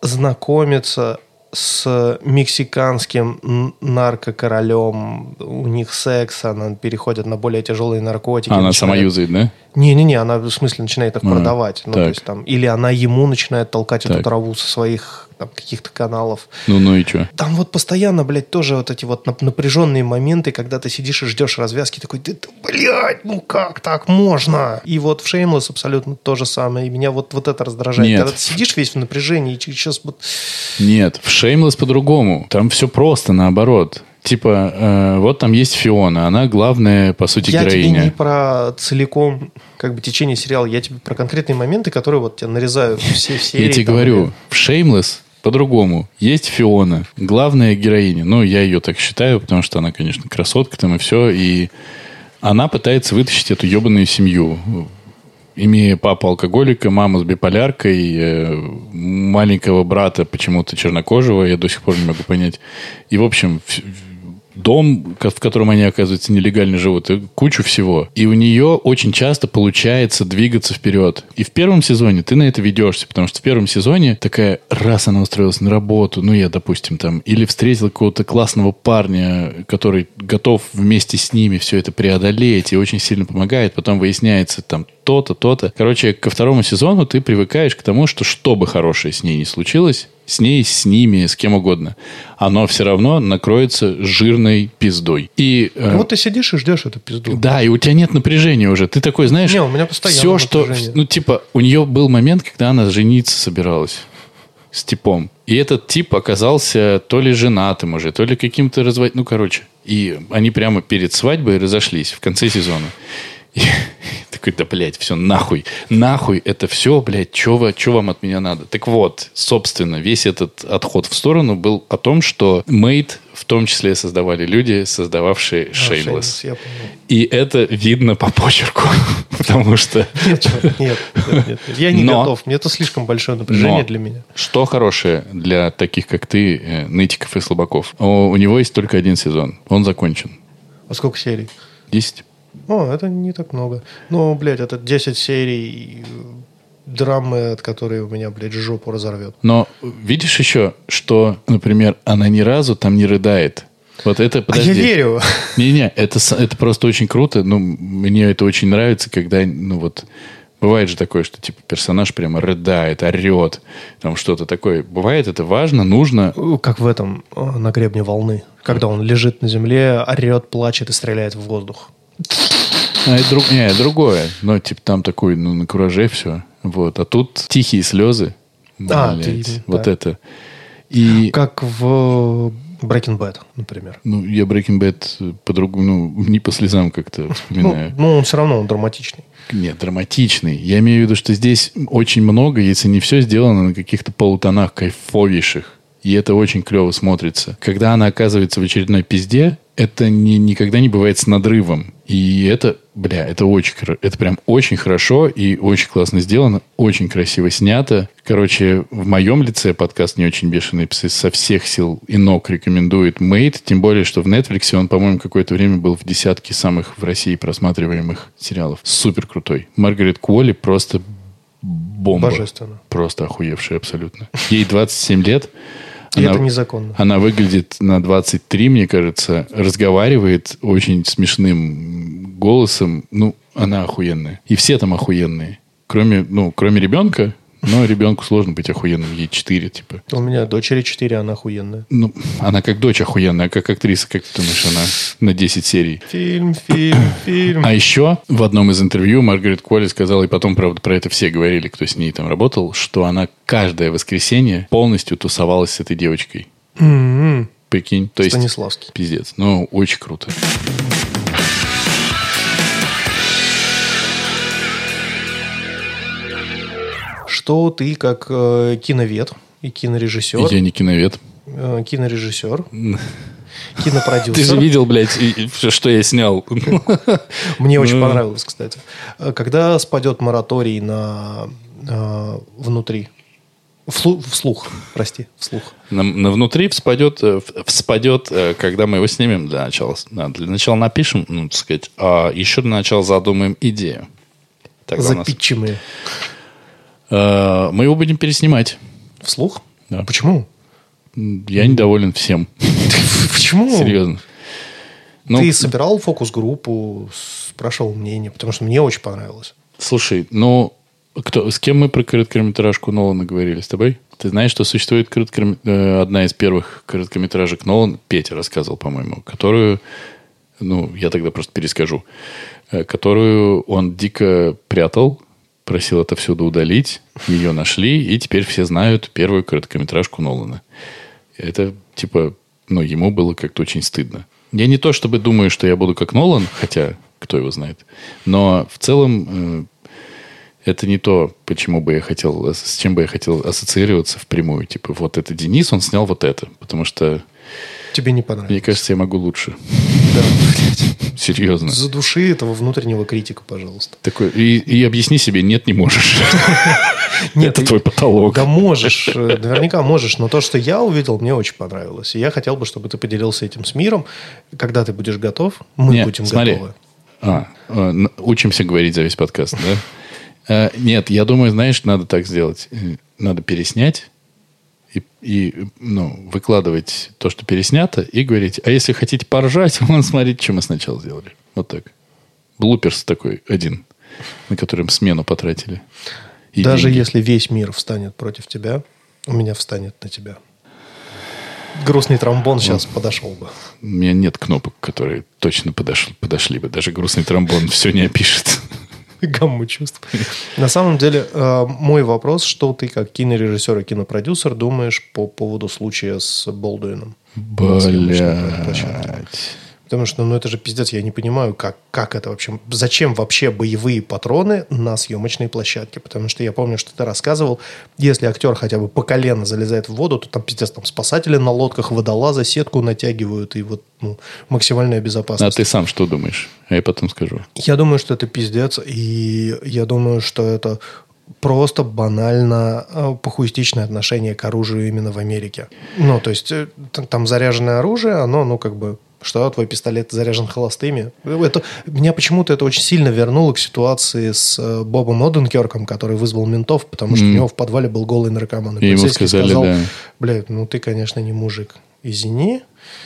знакомится с мексиканским наркокоролем, у них секс, она переходит на более тяжелые наркотики. Она сама начинает- юзает, да? Не-не-не, она в смысле начинает их А, продавать. Ну, то так. есть, там, или она ему начинает толкать эту Так. траву со своих там, каких-то каналов. Ну, ну и что? Там вот постоянно, блядь, тоже вот эти вот нап- напряженные моменты, когда ты сидишь и ждешь развязки, такой, да, ты, блядь, ну как так можно? И вот в Shameless абсолютно то же самое. И меня вот, вот это раздражает. Нет. Когда ты сидишь весь в напряжении, и сейчас вот... Нет, в Shameless по-другому. Там все просто, наоборот. Типа, э, вот там есть Фиона, она главная, по сути, я тебе героиня. не про целиком как бы течение сериала, я тебе про конкретные моменты, которые вот тебя нарезают все все. Я тебе говорю, в Shameless по-другому. Есть Фиона, главная героиня. Ну, я ее так считаю, потому что она, конечно, красотка там и все. И она пытается вытащить эту ебаную семью. Имея папу алкоголика, маму с биполяркой, э, маленького брата почему-то чернокожего, я до сих пор не могу понять. И, в общем, дом, в котором они, оказывается, нелегально живут, и кучу всего. И у нее очень часто получается двигаться вперед. И в первом сезоне ты на это ведешься, потому что в первом сезоне такая, раз она устроилась на работу, ну, я, допустим, там, или встретила какого-то классного парня, который готов вместе с ними все это преодолеть и очень сильно помогает, потом выясняется там то-то, то-то. Короче, ко второму сезону ты привыкаешь к тому, что что бы хорошее с ней не случилось, с ней, с ними, с кем угодно, оно все равно накроется жирной пиздой. И э, Ну, вот ты сидишь и ждешь эту пизду. да, и у тебя нет напряжения уже. Ты такой, знаешь, Не, у меня постоянно все, что... напряжение. Ну, типа, у нее был момент, когда она жениться собиралась с типом. И этот тип оказался то ли женатым уже, то ли каким-то развод... Ну, короче. И они прямо перед свадьбой разошлись в конце сезона. Такой, да, блядь, все, нахуй. Нахуй это все, блядь, что вы, чё вам от меня надо? Так вот, собственно, весь этот отход в сторону был о том, что Made в том числе создавали люди, создававшие А, Shameless. Shameless. И это видно по почерку. Потому что... Нет, нет, нет, нет. Я не Но- готов. Мне это слишком большое напряжение Но для меня. Что хорошее для таких, как ты, э, нытиков и слабаков? О, У него есть только один сезон. Он закончен. А сколько серий? Десять. О, это не так много. Ну, блядь, это 10 серий э, драмы, от которой у меня, блядь, жопу разорвет. Но видишь еще, что, например, она ни разу там не рыдает. Вот это, А подожди. я верю. Не-не, это, это просто очень круто. Ну, мне это очень нравится, когда, ну вот, бывает же такое, что, типа, персонаж прямо рыдает, орет, там что-то такое. Бывает это важно, нужно. Как в этом, э, на гребне волны. Когда он лежит на земле, орет, плачет и стреляет в воздух. А это друг- не, другое. Но, типа, там такой, ну, на кураже все. Вот. А тут тихие слезы. А, Блядь, ты- вот да. это. И... Как в Breaking Bad, например. Ну, я Breaking Bad по-другому, ну, не по слезам как-то Ну, вспоминаю. ну, он все равно он драматичный. Нет, драматичный. Я имею в виду, что здесь очень много, если не все сделано на каких-то полутонах кайфовейших. И это очень клево смотрится. Когда она оказывается в очередной пизде, это не, никогда не бывает с надрывом. И это, бля, это очень, это прям очень хорошо и очень классно сделано, очень красиво снято. Короче, в моем лице подкаст «Не очень бешеные псы» со всех сил инок рекомендует Мейт, тем более, что в Netflix он, по-моему, какое-то время был в десятке самых в России просматриваемых сериалов. Супер крутой. Маргарет Куолли просто бомба. Божественно. Просто охуевшая абсолютно. Ей 27 лет. И Она- это незаконно. она выглядит на 23, мне кажется, разговаривает очень смешным голосом. Ну, она охуенная. И все там охуенные. Кроме, ну, кроме ребенка, но ребенку сложно быть охуенным. Ей 4, типа. У меня дочери 4, она охуенная. Ну, она как дочь охуенная, а как актриса, как ты думаешь, она на 10 серий. Фильм, фильм, фильм. А еще в одном из интервью Маргарет Колли сказала, и потом, правда, про это все говорили, кто с ней там работал, что она каждое воскресенье полностью тусовалась с этой девочкой. М-м. Прикинь. То есть, Станиславский. пиздец. Ну, очень круто. Что ты как э, киновед и кинорежиссер, Я не киновед. э, кинорежиссер, Ты же кинопродюсер. видел, блядь, и- и всё, что я снял. Мне очень Ну. понравилось, кстати. Э, Когда спадет мораторий на э, внутри? Вслу- вслух, прости, вслух. На, на внутри вспадет, э, вспадет, э, когда мы его снимем для начала. Для начала напишем, ну, так сказать, а еще для начала задумаем идею. Тогда у нас- Мы его будем переснимать. Вслух? Да. Почему? Я недоволен всем. Почему? Серьезно. Ну, Ты собирал фокус-группу, спрашивал мнение, потому что мне очень понравилось. Слушай, ну, кто, с кем мы про короткометражку Нолана говорили? С тобой? Ты знаешь, что существует короткором- э, одна из первых короткометражек Нолан, Петя рассказывал, по-моему, которую, ну, я тогда просто перескажу, э, которую он дико прятал, просил это всюду удалить, ее нашли, и теперь все знают первую короткометражку Нолана. Это, типа, ну, ему было как-то очень стыдно. Я не то чтобы думаю, что я буду как Нолан, хотя кто его знает, но в целом э, это не то, почему бы я хотел, с чем бы я хотел ассоциироваться впрямую. Типа, вот это Денис, он снял вот это. Потому что, Тебе не понравилось? мне кажется, я могу лучше. Да, блядь. Серьезно. Задуши этого внутреннего критика, пожалуйста. Такой, и, и объясни себе, нет, не можешь. Нет, это твой потолок. Да можешь, э, наверняка можешь, но то, что я увидел, мне очень понравилось. И я хотел бы, чтобы ты поделился этим с миром. Когда ты будешь готов, мы Нет, будем смотри. готовы. А, э, учимся говорить за весь подкаст, да? Э, Нет, я думаю, знаешь, надо так сделать. Надо переснять и, и, ну, выкладывать то, что переснято, и говорить, а если хотите поржать, вон смотрите, что мы сначала сделали. Вот так. Блуперс такой один, на котором смену потратили. И Даже деньги. если весь мир встанет против тебя, у меня встанет на тебя. Грустный тромбон сейчас подошел бы. У меня нет кнопок, которые точно подош- подошли бы. Даже грустный тромбон все не опишет. Гамму чувств. На самом деле, э, мой вопрос, что ты как кинорежиссер и кинопродюсер думаешь по поводу случая с Болдуином? Блять. Потому что, ну, это же пиздец, я не понимаю, как, как это вообще... Зачем вообще боевые патроны на съемочной площадке? Потому что я помню, что ты рассказывал, если актер хотя бы по колено залезает в воду, то там, пиздец, там спасатели на лодках, водолазы, сетку натягивают, и вот, ну, максимальная А безопасность. ты сам что думаешь? А я потом скажу. Я думаю, что это пиздец, и я думаю, что это просто банально э, похуистичное отношение к оружию именно в Америке. Ну, то есть, э, там заряженное оружие, оно, ну, как бы, что твой пистолет заряжен холостыми. Это, меня почему-то это очень сильно вернуло к ситуации с э, Бобом Оденкерком, который вызвал ментов, потому что Мгм. у него в подвале был голый наркоман. И ему полицейский сказали, сказал, да. блядь, ну ты, конечно, не мужик. Извини.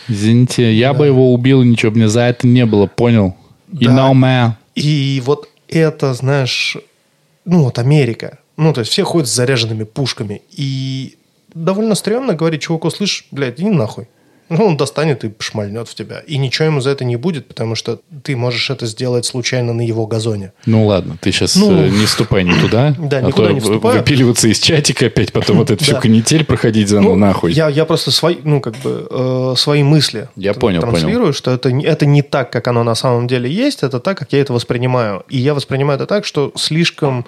Извините, я бы его убил, ничего бы мне за это не было, понял? You Да. know, man. И вот это, знаешь, ну вот Америка. Ну, то есть все ходят с заряженными пушками. И довольно стрёмно говорить чуваку, слышь, блядь, иди нахуй. Ну, он достанет и шмальнет в тебя. И ничего ему за это не будет, потому что ты можешь это сделать случайно на его газоне. Ну ладно, ты сейчас Ну. не ступай не туда, Да, а никуда то не вступаю. выпиливаться из чатика опять, потом вот эту всю канитель проходить заново Ну, нахуй. Я, я просто свои, ну, как бы, э, свои мысли Я т- понял, транслирую, что это, не- это не так, как оно на самом деле есть, это так, как я это воспринимаю. И я воспринимаю это так, что слишком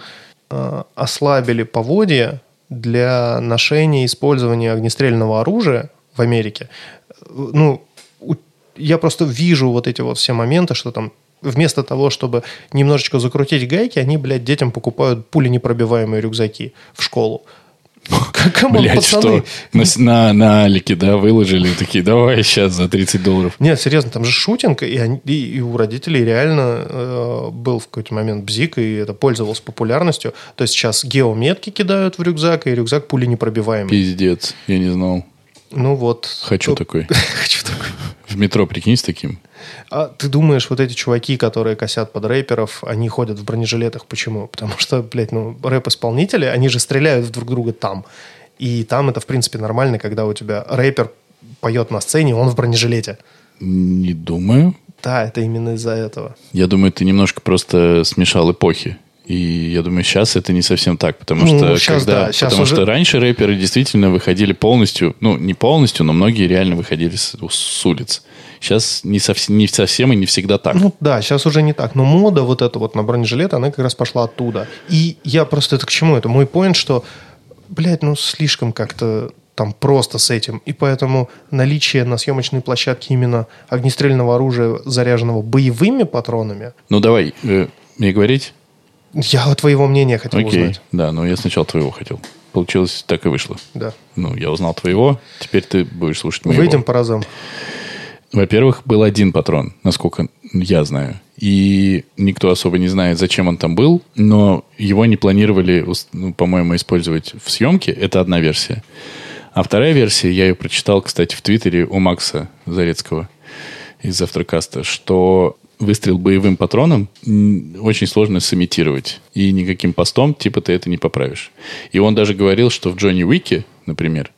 э, ослабили поводья для ношения и использования огнестрельного оружия в Америке. Ну, я просто вижу вот эти вот все моменты, что там вместо того, чтобы немножечко закрутить гайки, они, блядь, детям покупают пуленепробиваемые рюкзаки в школу. Come on, пацаны. что? На, на, на Алике, да, выложили, такие, давай сейчас за 30 долларов. Нет, серьезно, там же shooting, и, они- и- и у родителей реально э, был в какой-то момент бзик, и это пользовалось популярностью. То есть сейчас геометки кидают в рюкзак, и рюкзак пули непробиваемый. Пиздец, я не знал. Ну вот. Хочу Ну, такой. Хочу такой. В метро, прикинь, с таким. А ты думаешь, вот эти чуваки, которые косят под рэперов, они ходят в бронежилетах? Почему? Потому что, блядь, ну, рэп-исполнители, они же стреляют в друг друга там. И там это, в принципе, нормально, когда у тебя рэпер поет на сцене, он в бронежилете. Не думаю. Да, это именно из-за этого. Я думаю, ты немножко просто смешал эпохи. И я думаю, сейчас это не совсем так, потому Ну, что щас когда, да, щас потому уже- что раньше рэперы действительно выходили полностью, ну не полностью, но многие реально выходили с, с улиц. Сейчас не совсем, не совсем и не всегда так. Ну да, сейчас уже не так. Но мода вот эта вот на бронежилет, она как раз пошла оттуда. И я просто это к чему? Это мой поинт, что, блядь, ну слишком как-то там просто с этим. И поэтому наличие на съемочной площадке именно огнестрельного оружия, заряженного боевыми патронами, Ну давай, э, мне говорить? Я твоего мнения хотел Окей. узнать. Да, но я сначала твоего хотел. Получилось, так и вышло. Да. Ну, я узнал твоего, теперь ты будешь слушать моего. Выйдем по разам. Во-первых, был один патрон, насколько я знаю. И никто особо не знает, зачем он там был, но его не планировали, ну, по-моему, использовать в съемке. Это одна версия. А вторая версия, я ее прочитал, кстати, в Твиттере у Макса Зарецкого из Завтракаста, что выстрел боевым патроном очень сложно сымитировать. И никаким постом, типа, ты это не поправишь. И он даже говорил, что в Джонни Уике, например,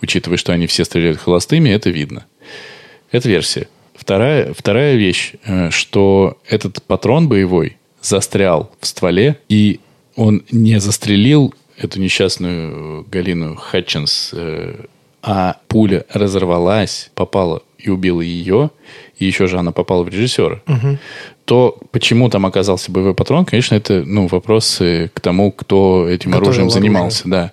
учитывая, что они все стреляют холостыми, это видно. Это версия. Вторая, вторая вещь, э, что этот патрон боевой застрял в стволе, и он не застрелил эту несчастную э, Галину Хатчинс, э, а пуля разорвалась, попала и убила ее, и еще же она попала в режиссера. То, почему там оказался боевой патрон, конечно, это ну, вопросы к тому, кто этим Готовил оружием оружие. занимался да.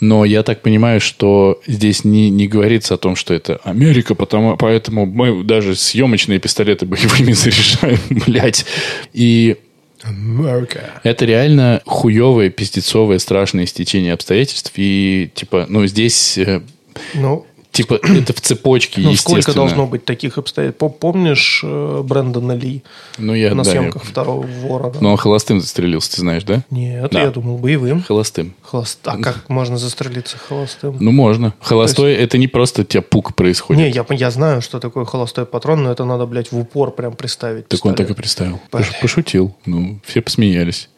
Но я так понимаю, что здесь не, не говорится о том, что это Америка, потому, поэтому мы даже съемочные пистолеты боевыми заряжаем, блядь. И это реально хуевое, пиздецовое, страшное стечение обстоятельств. И, типа, ну, здесь, э, Ну, типа, это в цепочке, ну сколько должно быть таких обстоятельств? Пом- Помнишь э, Брэндона Ли Ну, я, на да, я- съемках второго ворона? Но он холостым застрелился, ты знаешь, да? Нет, Да. я думал боевым. Холостым. Холост... А как можно застрелиться холостым? Ну, можно. Холостой, это не просто у тебя пук происходит. Не, я, я знаю, что такое холостой патрон, но это надо, блядь, в упор прям представить. Так он так и пистолет. Пош- Пошутил. Ну, все посмеялись.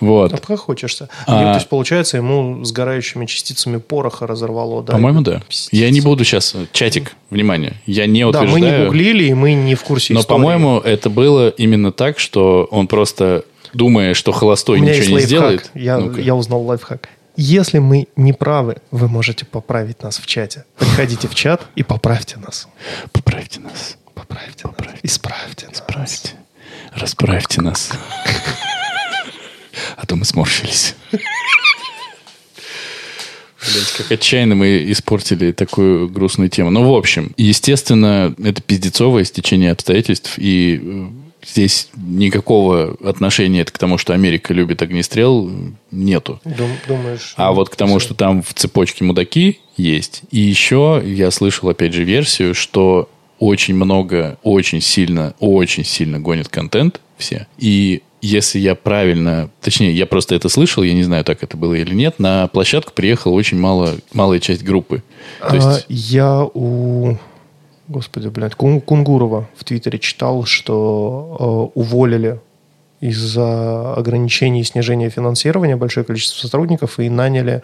Вот. Обхохочешься. А- А... То есть, получается, ему сгорающими частицами пороха разорвало, да? По-моему, да. Пиздец. Я не буду сейчас... Чатик, внимание. Я не Да, утверждаю. мы не гуглили, и мы не в курсе Но, истории. по-моему, это было именно так, что он просто, думая, что холостой ничего не лайфхак. сделает... Я, Ну-ка. я узнал лайфхак. Если мы не правы, вы можете поправить нас в чате. Приходите в чат и поправьте нас. Поправьте нас. Поправьте, нас. Исправьте нас. Исправьте. Расправьте нас. А то мы сморщились. Блять, как отчаянно мы испортили такую грустную тему. Ну, в общем, естественно, это пиздецовое стечение обстоятельств, и э, здесь никакого отношения это к тому, что Америка любит огнестрел, нету. Дум- думаешь? А вот к тому, что там в цепочке мудаки есть. И еще я слышал, опять же, версию, что очень много, очень сильно, очень сильно гонят контент все. И если я правильно, точнее, я просто это слышал, я не знаю, так это было или нет, на площадку приехала очень мало, малая часть группы. То А, есть, я у... Господи, блядь, Кун- Кунгурова в Твиттере читал, что э, уволили из-за ограничений и снижения финансирования большое количество сотрудников и наняли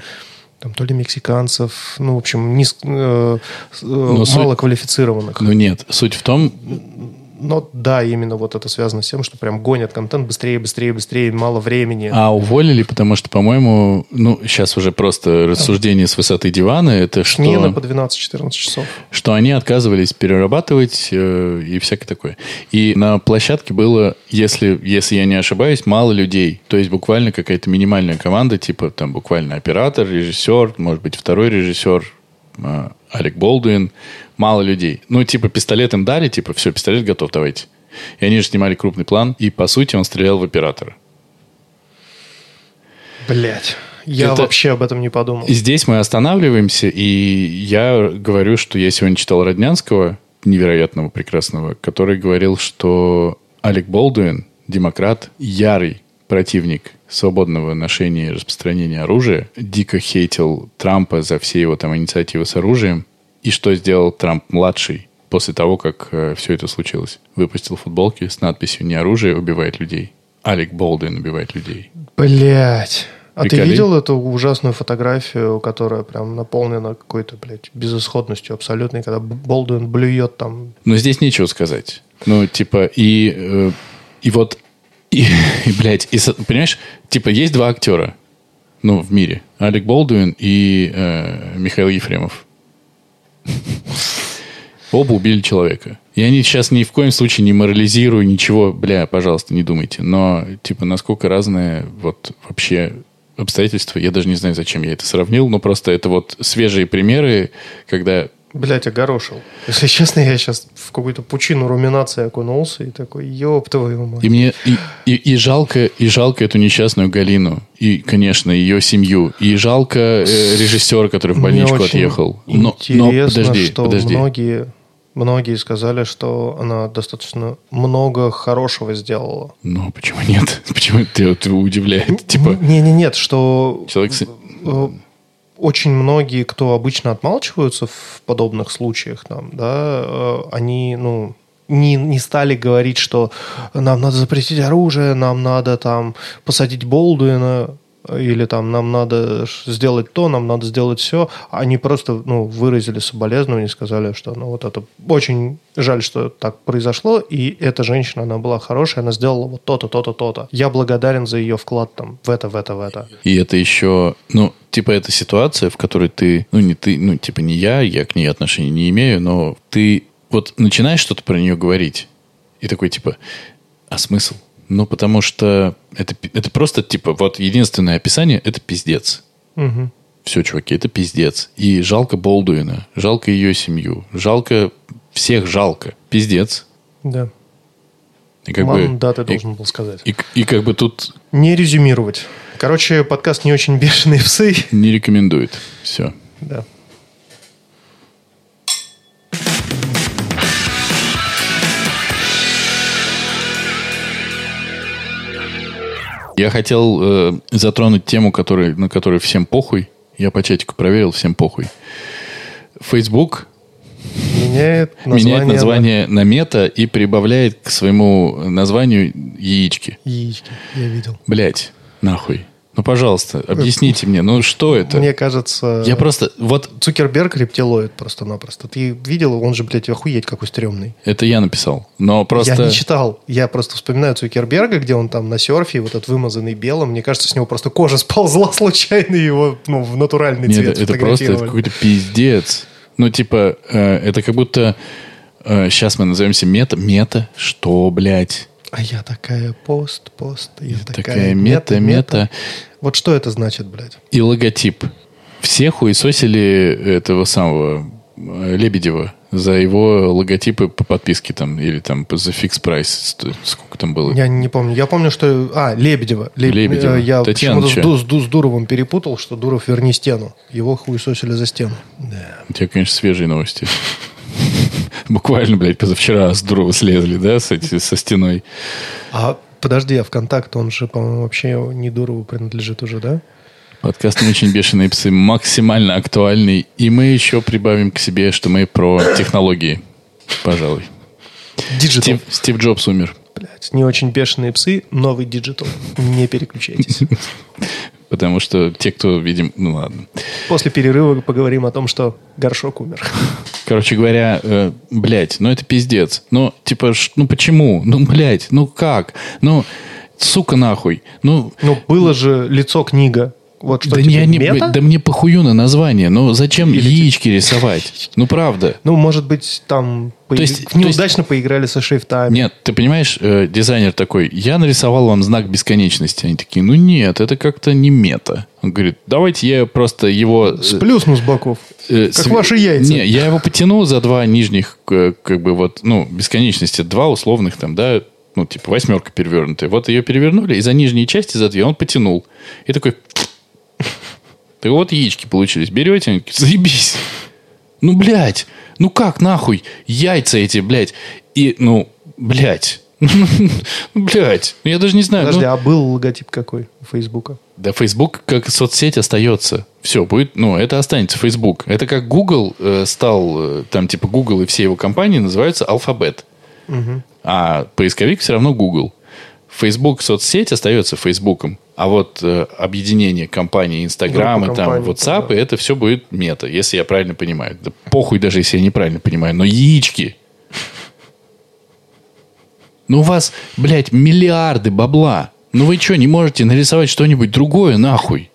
там то ли мексиканцев, ну, в общем, низ, э, э, Но суть- мало квалифицированных. Ну нет, суть в том, Но да, именно вот это связано с тем, что прям гонят контент быстрее, быстрее, быстрее, мало времени. а уволили, потому что, по-моему, ну, сейчас уже просто рассуждение с высоты дивана, это что... Смены по 12-14 часов. что они отказывались перерабатывать э, и всякое такое. И на площадке было, если, если я не ошибаюсь, мало людей. То есть буквально какая-то минимальная команда, типа там буквально оператор, режиссер, может быть, второй режиссер, Алек Болдуин, мало людей. Ну, типа, пистолет им дали, типа, все, пистолет готов, давайте. И они же снимали крупный план, и, по сути, он стрелял в оператора. Блять. Я Это- вообще об этом не подумал. И здесь мы останавливаемся, и я говорю, что я сегодня читал Роднянского, невероятного, прекрасного, который говорил, что Алек Болдуин, демократ, ярый противник свободного ношения и распространения оружия, дико хейтил Трампа за все его там инициативы с оружием, и что сделал Трамп-младший после того, как все это случилось. Выпустил футболки с надписью «Не оружие убивает людей». Алек Болдуин убивает людей. Блять. А ты Приколи. видел эту ужасную фотографию, которая прям наполнена какой-то, блядь, безысходностью абсолютной, когда Болдуин блюет там. Но здесь нечего сказать. Ну, типа, и, э, и вот, и, и, блядь, и, понимаешь, типа, есть два актера, ну, в мире. Алек Болдуин и э, Михаил Ефремов. Оба убили человека. И они сейчас ни в коем случае не морализирую, ничего, бля, пожалуйста, не думайте. Но, типа, насколько разные вот вообще обстоятельства, я даже не знаю, зачем я это сравнил, но просто это вот свежие примеры, когда Блять, огорошил. Если честно, я сейчас в какую-то пучину руминации окунулся и такой, ёб твою мать. И мне и, и, и жалко, и жалко эту несчастную Галину, и, конечно, ее семью, и жалко э, режиссера, который в Мне больничку очень отъехал. Но, но Интересно, подожди, что подожди. многие, многие сказали, что она достаточно много хорошего сделала. Ну почему нет? Почему это это удивляет? Типа Не, не, нет, что человек очень многие, кто обычно отмалчиваются в подобных случаях, там, да, э, они, ну, не, не стали говорить, что нам надо запретить оружие, нам надо там посадить Болдуина, или там нам надо сделать то, нам надо сделать все. Они просто ну, выразили соболезнования и сказали, что ну, вот это очень жаль, что так произошло, и эта женщина, она была хорошая, она сделала вот то-то, то-то, то-то. Я благодарен за ее вклад там в это, в это, в это. И это еще, ну, типа, это ситуация, в которой ты, ну, не ты, ну, типа, не я, я к ней отношения не имею, но ты вот начинаешь что-то про нее говорить, и такой, типа, а смысл? Ну, потому что это, это просто, типа, вот единственное описание – это пиздец. Мгм. Все, чуваки, это пиздец. И жалко Болдуина, жалко ее семью, жалко всех жалко. Пиздец. Да. И как Мам, бы, да, ты и- должен был сказать. и, и как бы тут Не резюмировать. Короче, подкаст не очень бешеные псы. не рекомендует. Все. Да. Я хотел э, затронуть тему, который, на которую всем похуй. Я по чатику проверил, всем похуй. Facebook Меняет название. меняет название на мета и прибавляет к своему названию яички. на Яички, я видел. Блять, нахуй. Ну, пожалуйста, объясните мне, ну что это? Мне кажется, Я просто... Вот Цукерберг рептилоид просто-напросто. Ты видел, он же, блядь, охуеть какой стрёмный. это я написал. Но просто... Я не читал. Я просто вспоминаю Цукерберга, где он там на серфе, вот этот вымазанный белым. Мне кажется, с него просто кожа сползла случайно, и его ну, в натуральный Нет, цвет это, это просто это какой-то пиздец. Ну, типа, э, это как будто... сейчас мы назовемся мета. Мета? Что, блядь? А я такая пост, пост. Я такая, Такая мета, мета. Вот что это значит, блядь? И логотип. Все хуесосили этого самого э, Лебедева за его логотипы по подписке там, или там за Fix Price. Сколько там было? Я не помню. Я помню, что... А, Лебедева. Леб- Лебедева. э, Я Татьяна почему-то с? Ду- с Ду- с Дуровым перепутал, что Дуров верни стену. Его хуесосили за стену. Да. У тебя, конечно, свежие новости. Буквально, блядь, позавчера с Дурова слезли, да, с эти- со стеной. А подожди, а ВКонтакт, он же, по-моему, вообще не Дурову принадлежит уже, да? Подкаст «Не очень бешеные псы» максимально актуальный. И мы еще прибавим к себе, что мы про технологии. Пожалуй. Digital. Стив, Стив Джобс умер. Блядь, не очень бешеные псы, новый digital. Не переключайтесь. Потому что те, кто, видим... Ну, ладно. После перерыва поговорим о том, что горшок умер. Короче говоря, э, блядь, ну это пиздец. Ну, типа, ш- ну почему? Ну, блядь, ну как? Ну, сука нахуй. Ну, Ну, было же лицо книга. Вот что, да, я не- мета? да мне похую на название. Ну, зачем Или яички рисовать? Ну, правда. Ну, может быть, там поиг- есть- то неудачно поиграли со шрифтами. Нет, ты понимаешь, э, дизайнер такой, я нарисовал вам знак бесконечности. Они такие, ну нет, это как-то не мета. Он говорит, давайте я просто его... э, Сплюсну с боков. э, как св- ваши яйца. Не, я его потяну за два нижних, э, как бы вот, ну, бесконечности, два условных там, да, ну, типа восьмерка перевернутая. Вот ее перевернули, и за нижние части, за две он потянул. И такой... Так вот яички получились. Берете, заебись. Ну, блядь, ну как нахуй? Яйца эти, блядь. И, ну, блядь. Ну, блядь. Ну, я даже не знаю. ну- Подожди, а был логотип какой у Фейсбука? да, Facebook как соцсеть остается. Все, будет, ну, это останется Facebook. Это как Google э, стал, э, там, типа, Google и все его компании называются алфабет. А поисковик все равно Google. Facebook соцсеть остается Фейсбуком. А вот э, объединение компаний Инстаграм и там WhatsApp, да. это все будет мета, если я правильно понимаю. Да похуй даже, если я неправильно понимаю. Но яички. Ну, у вас, блядь, миллиарды бабла. Ну, вы что, не можете нарисовать что-нибудь другое, нахуй?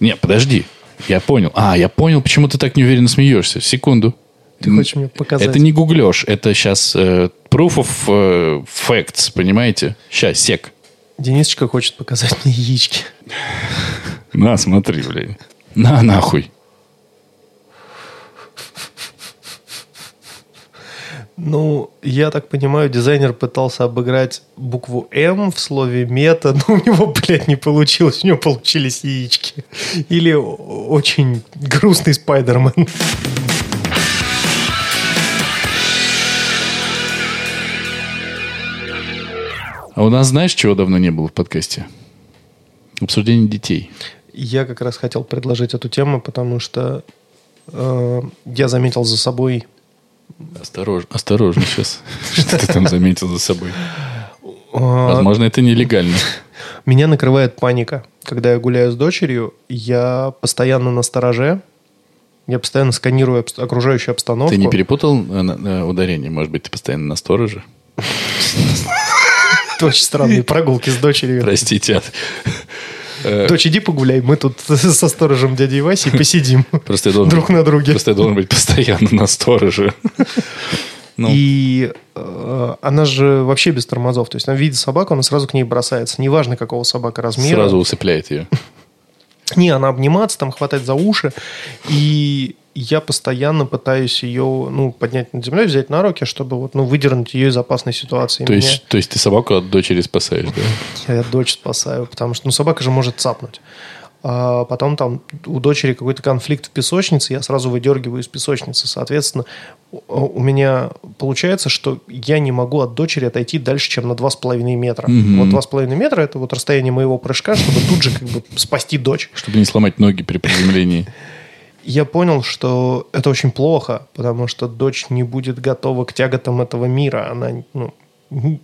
Не, подожди. Я понял. А, я понял, почему ты так неуверенно смеешься. Секунду. Ты хочешь мне показать? Это не гуглешь, это сейчас proof of э, facts, понимаете? Сейчас, сек. Денисочка хочет показать мне яички. На, смотри, блядь. На, нахуй. Ну, я так понимаю, дизайнер пытался обыграть букву М в слове мета, но у него, блядь, не получилось. У него получились яички. Или очень грустный Спайдермен. А у нас знаешь, чего давно не было в подкасте? Обсуждение детей. Я как раз хотел предложить эту тему, потому что э, я заметил за собой Осторожно, осторожно сейчас. Что ты там заметил за собой? э, Возможно, это нелегально. Меня накрывает паника. Когда я гуляю с дочерью, я постоянно на стороже, я постоянно сканирую окружающую обстановку. Ты не перепутал э, на ударение? Может быть, ты постоянно на стороже? Очень странные прогулки с дочерью. Простите. Э, Дочь, иди погуляй, мы тут со сторожем дядей Васей посидим Просто я должен, друг на друге. просто я должен быть постоянно на стороже. Ну. И э, она же вообще без тормозов. То есть она видит собаку, она сразу к ней бросается. Неважно, какого собака размера. Сразу усыпляет ее. Не, она обниматься, там хватать за уши. И я постоянно пытаюсь ее ну, поднять над землей, взять на руки, чтобы вот, ну, выдернуть ее из опасной ситуации. То Меня- есть, то есть ты собаку от дочери спасаешь, да? Я дочь спасаю, потому что ну, собака же может цапнуть. А потом там у дочери какой-то конфликт в песочнице, я сразу выдергиваю из песочницы. Соответственно, у- меня получается, что я не могу от дочери отойти дальше, чем на 2,5 метра. Вот 2,5 метра – это вот расстояние моего прыжка, чтобы тут же как бы спасти дочь. Чтобы не сломать ноги при приземлении. Я понял, что это очень плохо, потому что дочь не будет готова к тяготам этого мира. Она ну,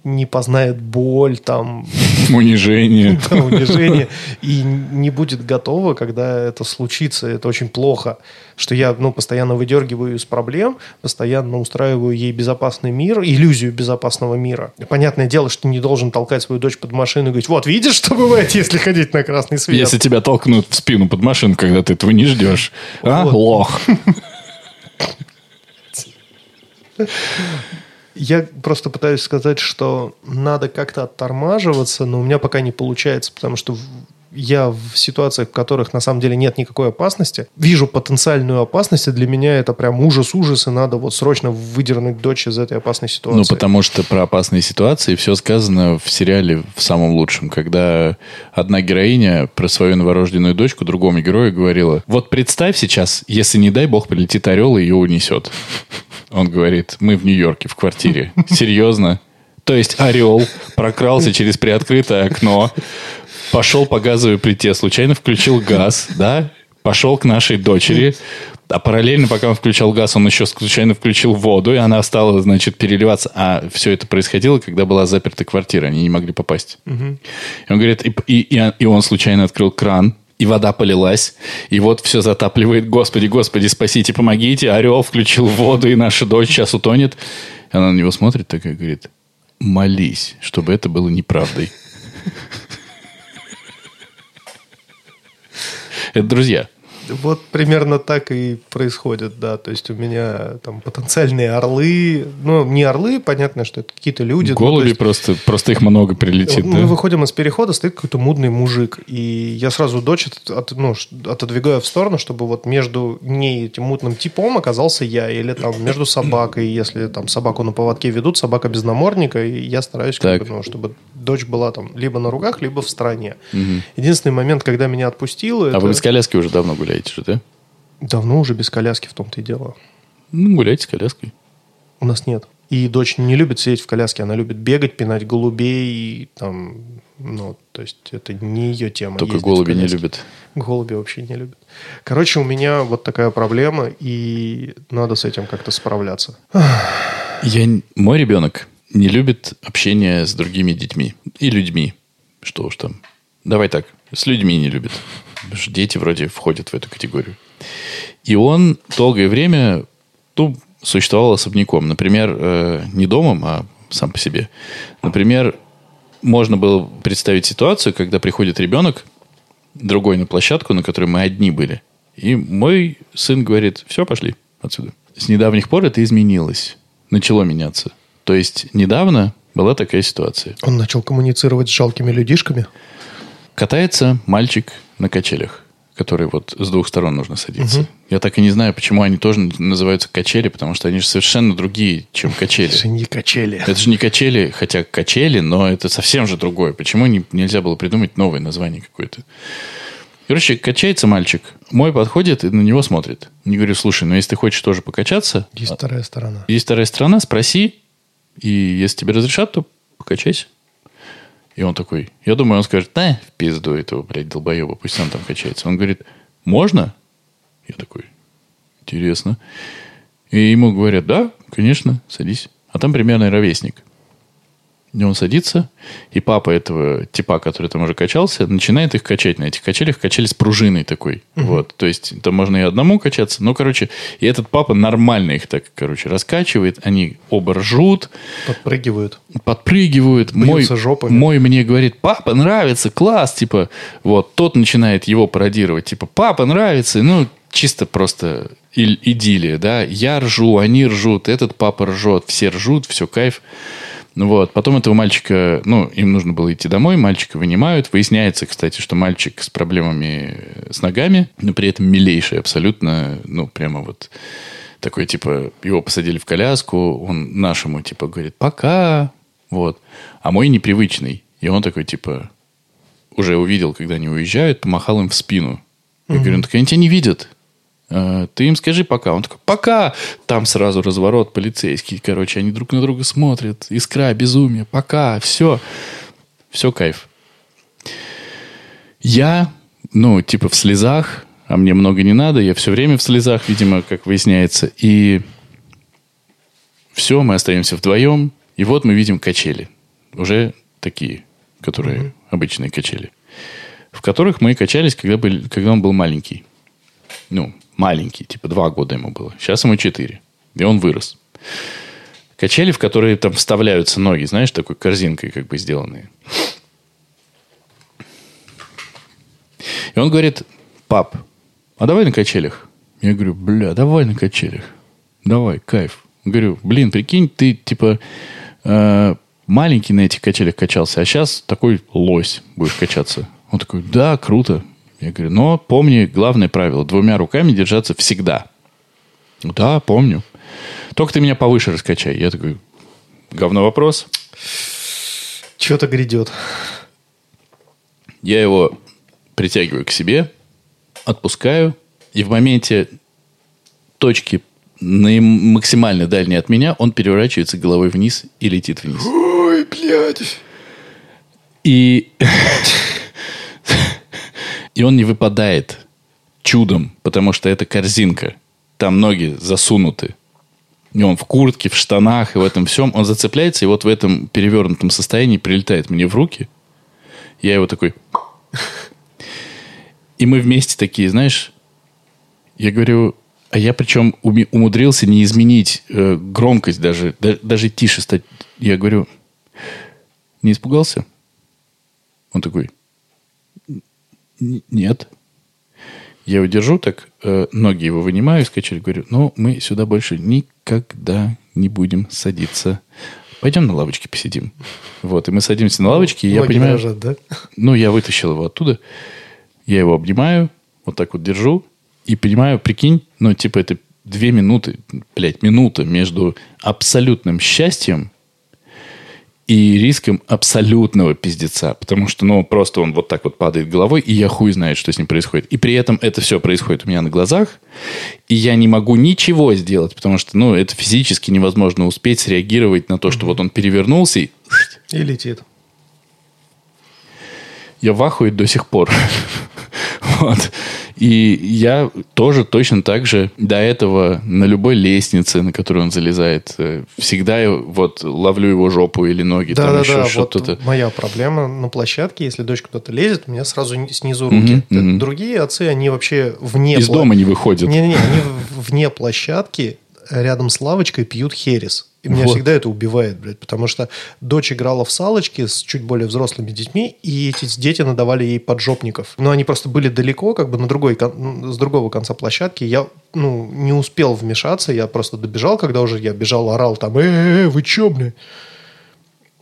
не познает боль, там, Унижение. да, унижение, и не будет готова, когда это случится. Это очень плохо, что я ну, постоянно выдергиваю из проблем, постоянно устраиваю ей безопасный мир, иллюзию безопасного мира. Понятное дело, что не должен толкать свою дочь под машину и говорить, вот, видишь, что бывает, если ходить на красный свет? Если тебя толкнут в спину под машину, когда ты этого не ждешь. А, Вот. лох. Я просто пытаюсь сказать, что надо как-то оттормаживаться, но у меня пока не получается, потому что я в ситуациях, в которых на самом деле нет никакой опасности, вижу потенциальную опасность, и для меня это прям ужас-ужас, и надо вот срочно выдернуть дочь из этой опасной ситуации. Ну, потому что про опасные ситуации все сказано в сериале в самом лучшем, когда одна героиня про свою новорожденную дочку другому герою говорила, вот представь сейчас, если, не дай бог, прилетит орел и ее унесет. Он говорит, мы в Нью-Йорке, в квартире. Серьезно? То есть орел прокрался через приоткрытое окно, пошел по газовой плите, случайно включил газ, да? Пошел к нашей дочери, А параллельно, пока он включал газ, он еще случайно включил воду, и она стала, значит, переливаться. А все это происходило, когда была заперта квартира, они не могли попасть. И он говорит, и, и, и он случайно открыл кран, и вода полилась, и вот все затапливает. Господи, Господи, спасите, помогите. Орел включил воду, и наша дочь сейчас утонет. Она на него смотрит такая, говорит, молись, чтобы это было неправдой. Это друзья. Вот примерно так и происходит, да. То есть у меня там потенциальные орлы, ну, не орлы, понятно, что это какие-то люди. Голуби ну, есть, просто, просто их много прилетит, мы да? выходим из перехода, стоит какой-то мудный мужик, и я сразу дочь от, от- ну, отодвигаю в сторону, чтобы вот между ней этим мутным типом оказался я, или там между собакой, если там собаку на поводке ведут, собака без намордника, и я стараюсь, как бы, ну, чтобы дочь была там либо на руках, либо в стороне. Единственный момент, когда меня отпустило, А это... вы без коляски уже давно гуляете же, да? Давно уже без коляски в том-то и дело. Ну, гуляйте с коляской. У нас нет. И дочь не любит сидеть в коляске, она любит бегать, пинать голубей, там, ну, то есть это не ее тема. Только голуби не любят. Голуби вообще не любят. Короче, у меня вот такая проблема, и надо с этим как-то справляться. Я, мой ребенок не любит общение с другими детьми и людьми. Что уж там. Давай так, с людьми не любит. Потому что дети вроде входят в эту категорию. И он долгое время ну, существовал особняком. Например, э, не домом, а сам по себе. Например, можно было представить ситуацию, когда приходит ребенок, другой на площадку, на которой мы одни были. И мой сын говорит, все, пошли отсюда. С недавних пор это изменилось. Начало меняться. То есть недавно была такая ситуация. Он начал коммуницировать с жалкими людишками. Катается мальчик на качелях, который вот с двух сторон нужно садиться. Я так и не знаю, почему они тоже называются качели, потому что они же совершенно другие, чем качели. Это же не качели. Это же не качели, хотя качели, но это совсем же другое. Почему не, нельзя было придумать новое название какое-то? Короче, качается мальчик. Мой подходит и на него смотрит. Не говорю, слушай, ну если ты хочешь тоже покачаться, Есть вторая сторона. есть вторая сторона, спроси, и если тебе разрешат, то покачайся. И он такой, я думаю, он скажет, да, в пизду этого, блядь, долбоеба, пусть он там качается. Он говорит, можно? Я такой, интересно. И ему говорят, да, конечно, садись. А там примерно ровесник. И он садится, и папа этого типа, который там уже качался, начинает их качать. На этих качелях качели с пружиной такой. Вот. То есть, там можно и одному качаться. Ну, короче, и этот папа нормально их так, короче, раскачивает. Они оба ржут, Подпрыгивают. подпрыгивают. Мой, жопами. мой мне говорит, папа, нравится, класс, типа, вот, тот начинает его пародировать, типа, папа, нравится, ну, чисто просто ил- идиллия, да, я ржу, они ржут, этот папа ржет, все ржут, все кайф. Ну Вот. Потом этого мальчика, ну, им нужно было идти домой, мальчика вынимают. Выясняется, кстати, что мальчик с проблемами с ногами, но при этом милейший абсолютно, ну, прямо вот такой, типа, его посадили в коляску, он нашему, типа, говорит, пока, вот. А мой непривычный. И он такой, типа, уже увидел, когда они уезжают, помахал им в спину. Я говорю, ну так они тебя не видят. «А, Ты им скажи пока. Он такой, пока. Там сразу разворот полицейский. Короче, они друг на друга смотрят. Искра, безумие. Пока. Все. Все кайф. Я, ну, типа в слезах, а мне много не надо. Я все время в слезах, видимо, как выясняется. И все, мы остаемся вдвоем. И вот мы видим качели. Уже такие, которые обычные качели. В которых мы качались, когда, были, когда он был маленький. Ну, маленький, типа два года ему было. Сейчас ему четыре. И он вырос. Качели, в которые там вставляются ноги, знаешь, такой корзинкой как бы сделанные. И он говорит, пап, а давай на качелях. Я говорю, бля, давай на качелях. Давай, кайф. Говорю, блин, прикинь, ты типа э, маленький на этих качелях качался, а сейчас такой лось будешь качаться. Он такой, да, круто. Я говорю, но помни главное правило, двумя руками держаться всегда. Да, помню. Только ты меня повыше раскачай. Я такой, говно вопрос. Что-то грядет. Я его притягиваю к себе, отпускаю, и в моменте точки на максимально дальней от меня он переворачивается головой вниз и летит вниз. Ой, блядь. И, и он не выпадает чудом, потому что это корзинка. там ноги засунуты. И он в куртке, в штанах и в этом всем. Он зацепляется, и вот в этом перевернутом состоянии прилетает мне в руки. Я его такой... И мы вместе такие, знаешь, я говорю, а я причем умудрился не изменить э, громкость даже, да- даже тише стать. Я говорю, не испугался? Он такой, «Н- нет. Я его держу так, э, ноги его вынимаю из качели, говорю, ну, мы сюда больше никогда не будем садиться. Пойдем на лавочке посидим. Вот, и мы садимся на лавочке, и я Ноги понимаю... дрожат, да? Ну, я вытащил его оттуда. Я его обнимаю, вот так вот держу. И понимаю, прикинь, ну, типа, это две минуты, блядь, минута между абсолютным счастьем и риском абсолютного пиздеца. Потому что, ну, просто он вот так вот падает головой, и я хуй знает, что с ним происходит. И при этом это все происходит у меня на глазах, и я не могу ничего сделать, потому что, ну, это физически невозможно успеть среагировать на то, что вот он перевернулся и И летит. я в ахуе до сих пор. Вот. И я тоже точно так же до этого на любой лестнице, на которую он залезает, э, всегда вот ловлю его жопу или ноги, там Да, да, еще да. Вот что-то. моя проблема на площадке, если дочь куда-то лезет, у меня сразу ни- снизу руки. Мгм, мгм. Другие отцы, они вообще вне Из пла- дома не выходит. Не-не-не, они вне площадки рядом с лавочкой пьют херес. И меня Вот. всегда это убивает, блядь, потому что дочь играла в салочки с чуть более взрослыми детьми, и эти дети надавали ей поджопников. Но они просто были далеко, как бы на другой, кон- с другого конца площадки. Я ну, не успел вмешаться, я просто добежал, когда уже я бежал, орал там, э, вы чё, блядь?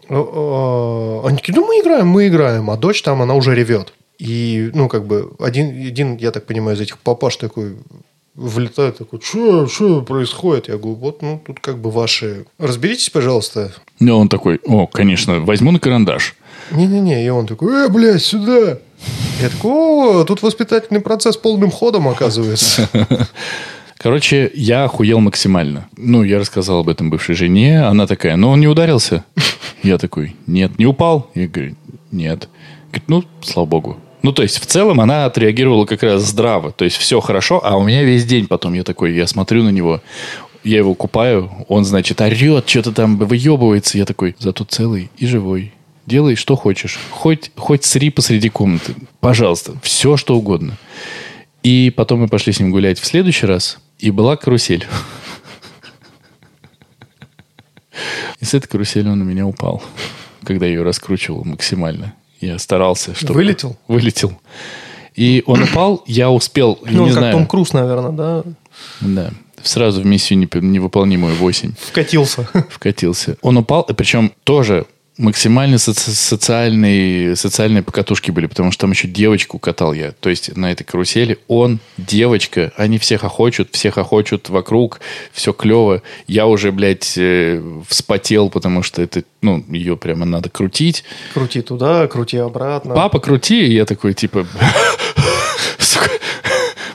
Э, э, Они такие, ну мы играем, мы играем, а дочь там, она уже ревет. И, ну, как бы, один, один, я так понимаю, из этих папаш такой влетает, такой, что, что происходит? Я говорю, вот, ну, тут как бы ваши... Разберитесь, пожалуйста. Ну, он такой, о, конечно, возьму на карандаш. Не-не-не, и он такой, э, блядь, сюда. Я такой, о, тут воспитательный процесс полным ходом, оказывается. Короче, я охуел максимально. Ну, я рассказал об этом бывшей жене. Она такая, ну, он не ударился? Я такой, нет, не упал? Я говорю, нет. Говорит, ну, слава богу. Ну, то есть, в целом она отреагировала как раз здраво. То есть, все хорошо, а у меня весь день потом я такой, я смотрю на него, я его купаю, он, значит, орет, что-то там выебывается. Я такой, зато целый и живой. Делай, что хочешь. Хоть, хоть сри посреди комнаты. Пожалуйста, все, что угодно. И потом мы пошли с ним гулять в следующий раз, и была карусель. И с этой карусели он на меня упал, когда я ее раскручивал максимально. Я старался, чтобы... Вылетел? Вылетел. И он упал, я успел, Ну, не как знаю, Том Круз, наверное, да, да, сразу в миссию невыполнимую 8 вкатился. вкатился. Он упал, и причем тоже максимально соци- социальные, социальные покатушки были, потому что там еще девочку катал я. То есть на этой карусели он, девочка, они всех охочут, всех охочут вокруг, все клево. Я уже, блядь, э, вспотел, потому что это, ну, ее прямо надо крутить. Крути туда, крути обратно. Папа, крути, и я такой, типа,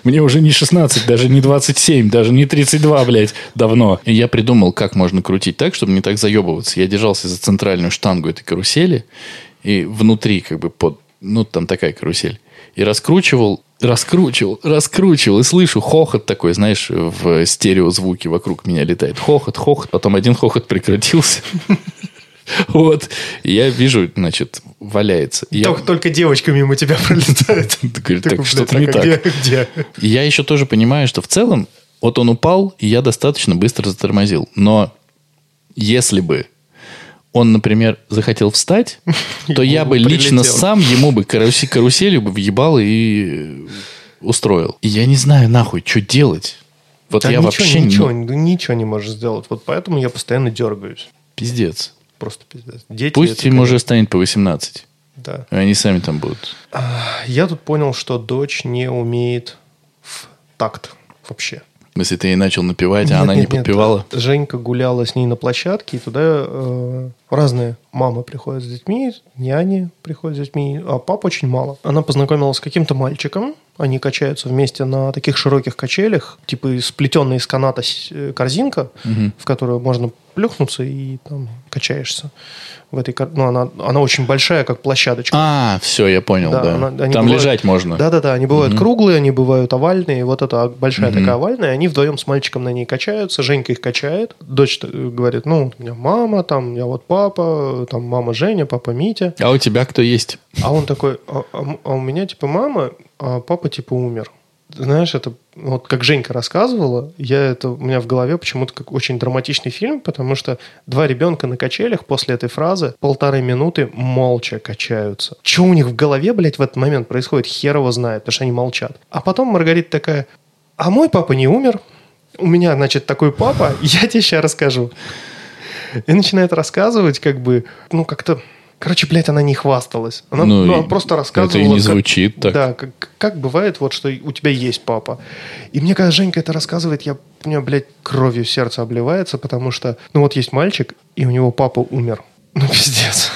мне уже не 16, даже не 27, даже не 32, блядь, давно. И я придумал, как можно крутить так, чтобы не так заебываться. Я держался за центральную штангу этой карусели, и внутри как бы под, ну, там такая карусель. И раскручивал, раскручивал, раскручивал, и слышу хохот такой, знаешь, в стереозвуке вокруг меня летает. Хохот, хохот, потом один хохот прекратился. Вот. Я вижу, значит, валяется. И я- Только, только девочка мимо тебя пролетает. говорит, так, что-то блядь, не а так. Где, я еще тоже понимаю, что в целом, вот он упал, и я достаточно быстро затормозил. Но если бы он, например, захотел встать, то я бы лично сам ему бы карусе- каруселью бы въебал и устроил. И я не знаю нахуй, что делать. Вот Да я ничего, вообще ничего, ничего не можешь сделать. Вот поэтому я постоянно дергаюсь. пиздец. Просто пиздец. Дети Пусть им конечно, уже станет по 18. Да. и Они сами там будут. Я тут понял, что дочь не умеет в такт вообще. Если ты ей начал напевать, а Нет, она не нет, нет. подпевала. Женька гуляла с ней на площадке, и туда э, разные мамы приходят с детьми, няни приходят с детьми, а пап очень мало. Она познакомилась с каким-то мальчиком, Они качаются вместе на таких широких качелях, типа сплетенная из каната э, корзинка, в которую можно плюхнуться и там качаешься. В этой, ну, она, она очень большая, как площадочка. А, все, я понял, да. она- они Там бывают- лежать можно. Да-да-да, они бывают круглые, они бывают овальные. Вот эта большая такая овальная, они вдвоем с мальчиком на ней качаются. Женька их качает. Дочь э, говорит, ну, у меня мама, там, я вот папа, там, мама Женя, папа Митя. А у тебя кто есть? А он такой, а, а а у меня типа мама, а папа типа умер. Знаешь, это вот как Женька рассказывала, я это у меня в голове почему-то как очень драматичный фильм, потому что два ребенка на качелях после этой фразы полторы минуты молча качаются. Что у них в голове, блядь, в этот момент происходит, хер его знает, потому что они молчат. А потом Маргарита такая, а мой папа не умер, у меня, значит, такой папа, я тебе сейчас расскажу. И начинает рассказывать, как бы, ну, как-то... Короче, блядь, она не хвасталась. Она, Ну, ну, она просто рассказывала... это и не как- звучит так. Да, как, как бывает, вот, что у тебя есть папа. И мне, когда Женька это рассказывает, я, у меня, блядь, кровью сердце обливается, потому что, ну, вот есть мальчик, и у него папа умер. Ну, пиздец.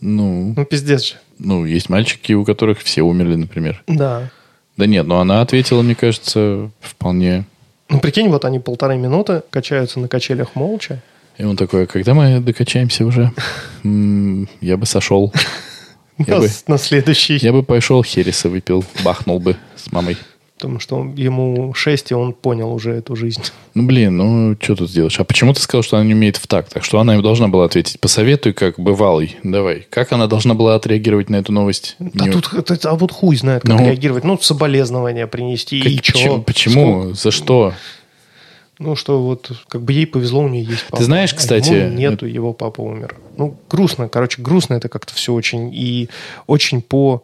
Ну, Ну, пиздец же. ну, есть мальчики, у которых все умерли, например. Да. Да нет, но она ответила, мне кажется, вполне. Ну, прикинь, вот они полторы минуты качаются на качелях молча. И он такой, а когда мы докачаемся уже? Я бы сошел. Я на, бы, на следующий. я бы пошел Хереса выпил, бахнул бы с мамой. Потому что он- ему шесть, и он понял уже эту жизнь. Ну, блин, ну, что тут сделаешь? А почему ты сказал, что она не умеет в такт? Так что она им должна была ответить? Посоветуй, как бывалый. Давай. Как она должна была отреагировать на эту новость? Да Не- тут, а вот хуй знает, как Ну. реагировать. Ну, соболезнования принести, Как- и почему? чё? Почему? За что? Ну, что вот, как бы ей повезло, у нее есть папа. знаешь, а кстати, ему нету, его папа умер. Ну, грустно, короче, грустно это как-то все очень. И очень по...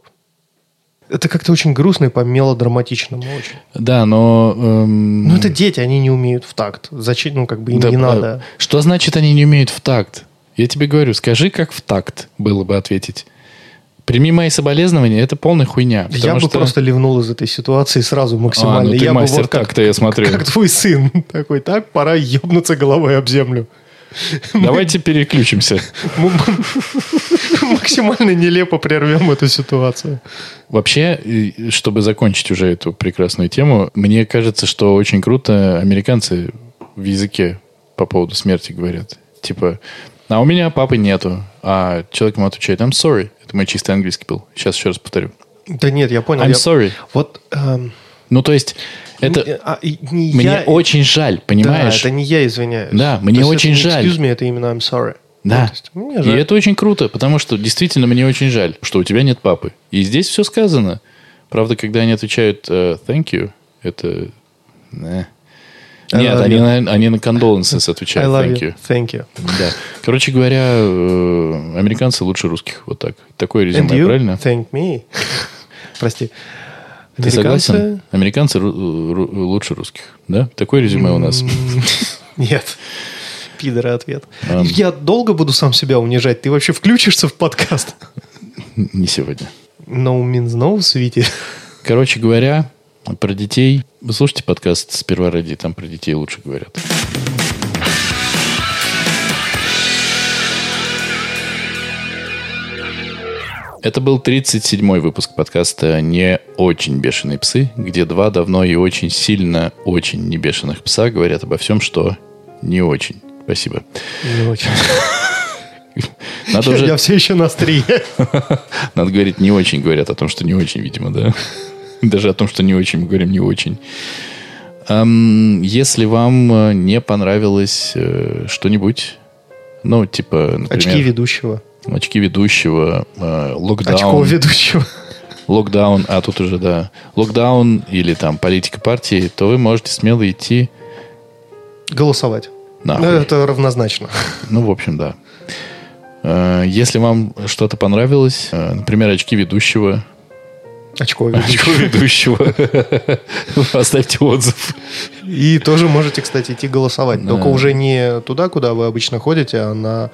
Это как-то очень грустно и по мелодраматичному очень. Да, но... эм, Ну, это дети, они не умеют в такт. Зачем? Ну, как бы им да, не а, надо. Что значит они не умеют в такт? Я тебе говорю, скажи, как в такт было бы ответить. Прими мои соболезнования, это полная хуйня. Я бы что- просто ливнул из этой ситуации сразу максимально. А, ну ты я бы мастер вот как, такта, я смотрю. как твой сын такой, так, пора ебнуться головой об землю. Давайте переключимся. Максимально нелепо прервем эту ситуацию. Вообще, чтобы закончить уже эту прекрасную тему, мне кажется, что очень круто американцы в языке по поводу смерти говорят. Типа, а у меня папы нету. А человек ему отвечает, I'm sorry. Это мой чистый английский был. Сейчас еще раз повторю. Да нет, я понял. I'm я- sorry. Вот эм, Ну, то есть, это... не- а, не Мне я- очень жаль, Да, понимаешь? это не я извиняюсь. Да, мне То очень это жаль. Excuse me, это именно I'm sorry. Да. Ну, есть И это очень круто, потому что действительно мне очень жаль, что у тебя нет папы. И здесь все сказано. Правда, когда они отвечают э, thank you, это... не. I Нет, они на, они на condolences I отвечают love thank you. you. Thank you. Да. Короче говоря, э, американцы лучше русских. Вот так. Такое And резюме, you правильно? thank me. Прости. Ты согласен? Американцы- лучше русских. Да? Такое резюме у нас. Нет. Пидоры ответ. Ам. Я долго буду сам себя унижать. Ты вообще включишься в подкаст? Не сегодня. No means no, Свити. Короче говоря, про детей. Вы слушайте подкаст «Сперва ради», там про детей лучше говорят. Это был 37-й выпуск подкаста «Не очень бешеные псы», где два давно и очень сильно очень не бешеных пса говорят обо всем, что не очень. Спасибо. Не очень. Надо, Я, уже, я все еще на острие. надо говорить не очень, говорят о том, что не очень, видимо, да. Даже о том, что не очень, мы говорим не очень. Если вам э, не понравилось э, что-нибудь, ну, типа, например, Очки ведущего. очки ведущего, э, локдаун, Очков ведущего. локдаун, а тут уже, да, локдаун или там политика партии, то вы можете смело идти Голосовать. нахуй. Ну, это равнозначно. Ну, в общем, да. Если вам что-то понравилось, например, очки ведущего, Очко очко ведущего. ведущего, оставьте отзыв. И тоже можете, кстати, идти голосовать. Да. Только уже не туда, куда вы обычно ходите, а на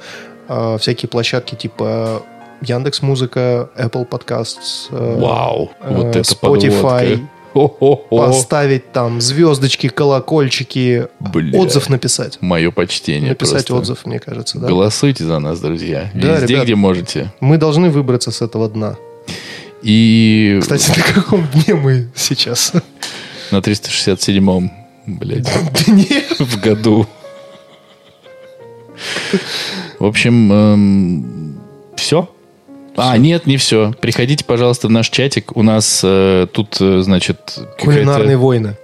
а, всякие площадки типа Яндекс Музыка, Apple Podcasts, э, Вау, э, вот это Spotify. подводка. Поставить там звездочки, колокольчики, Бля. отзыв написать. Мое почтение Написать просто. отзыв, мне кажется, да. Голосуйте за нас, друзья. Да, Везде, ребят. где можете. Мы должны выбраться с этого дна. И Кстати, на каком дне мы сейчас? на 367-м, блядь, Да нет. в году. В общем, все. А, нет, не все. Приходите, пожалуйста, в наш чатик. У нас э, тут, э, значит, Кулинарные войны,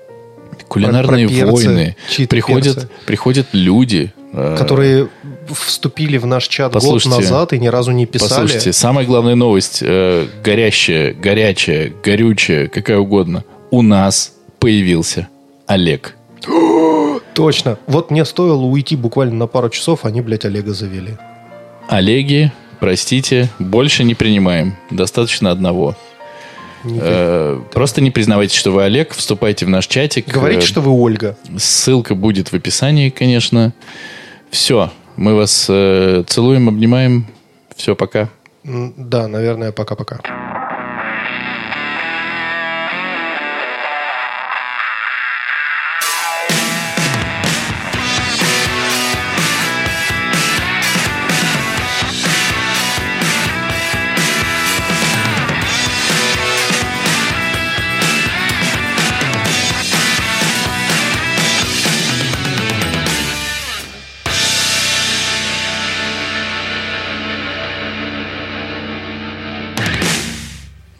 кулинарные про перцы, войны. Приходят, перцы. приходят люди. э, которые вступили в наш чат год Послушайте, назад и ни разу не писали. Послушайте, самая главная новость, э, горящая, горячая, горючая, какая угодно. У нас появился Олег. Точно. Вот мне стоило уйти буквально на пару часов, они, блядь, Олега завели. Олеги, простите, больше не принимаем. Достаточно одного. Э, Просто не признавайте, что вы Олег, вступайте в наш чатик. Говорите, Э, что вы Ольга. Ссылка будет в описании, конечно. Все, мы вас э, целуем, обнимаем. Все, пока. Да, наверное, пока-пока.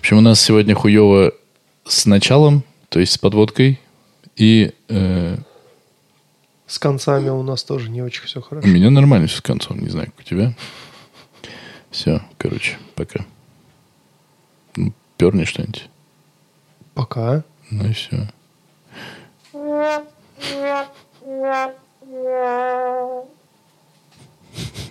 общем, у нас сегодня хуево с началом, то есть с подводкой, и... Э, с концами у нас тоже не очень все хорошо. У меня нормально все с концом, не знаю, как у тебя. Все, короче, пока. Ну, перни что-нибудь. Пока. Ну и все. Yeah.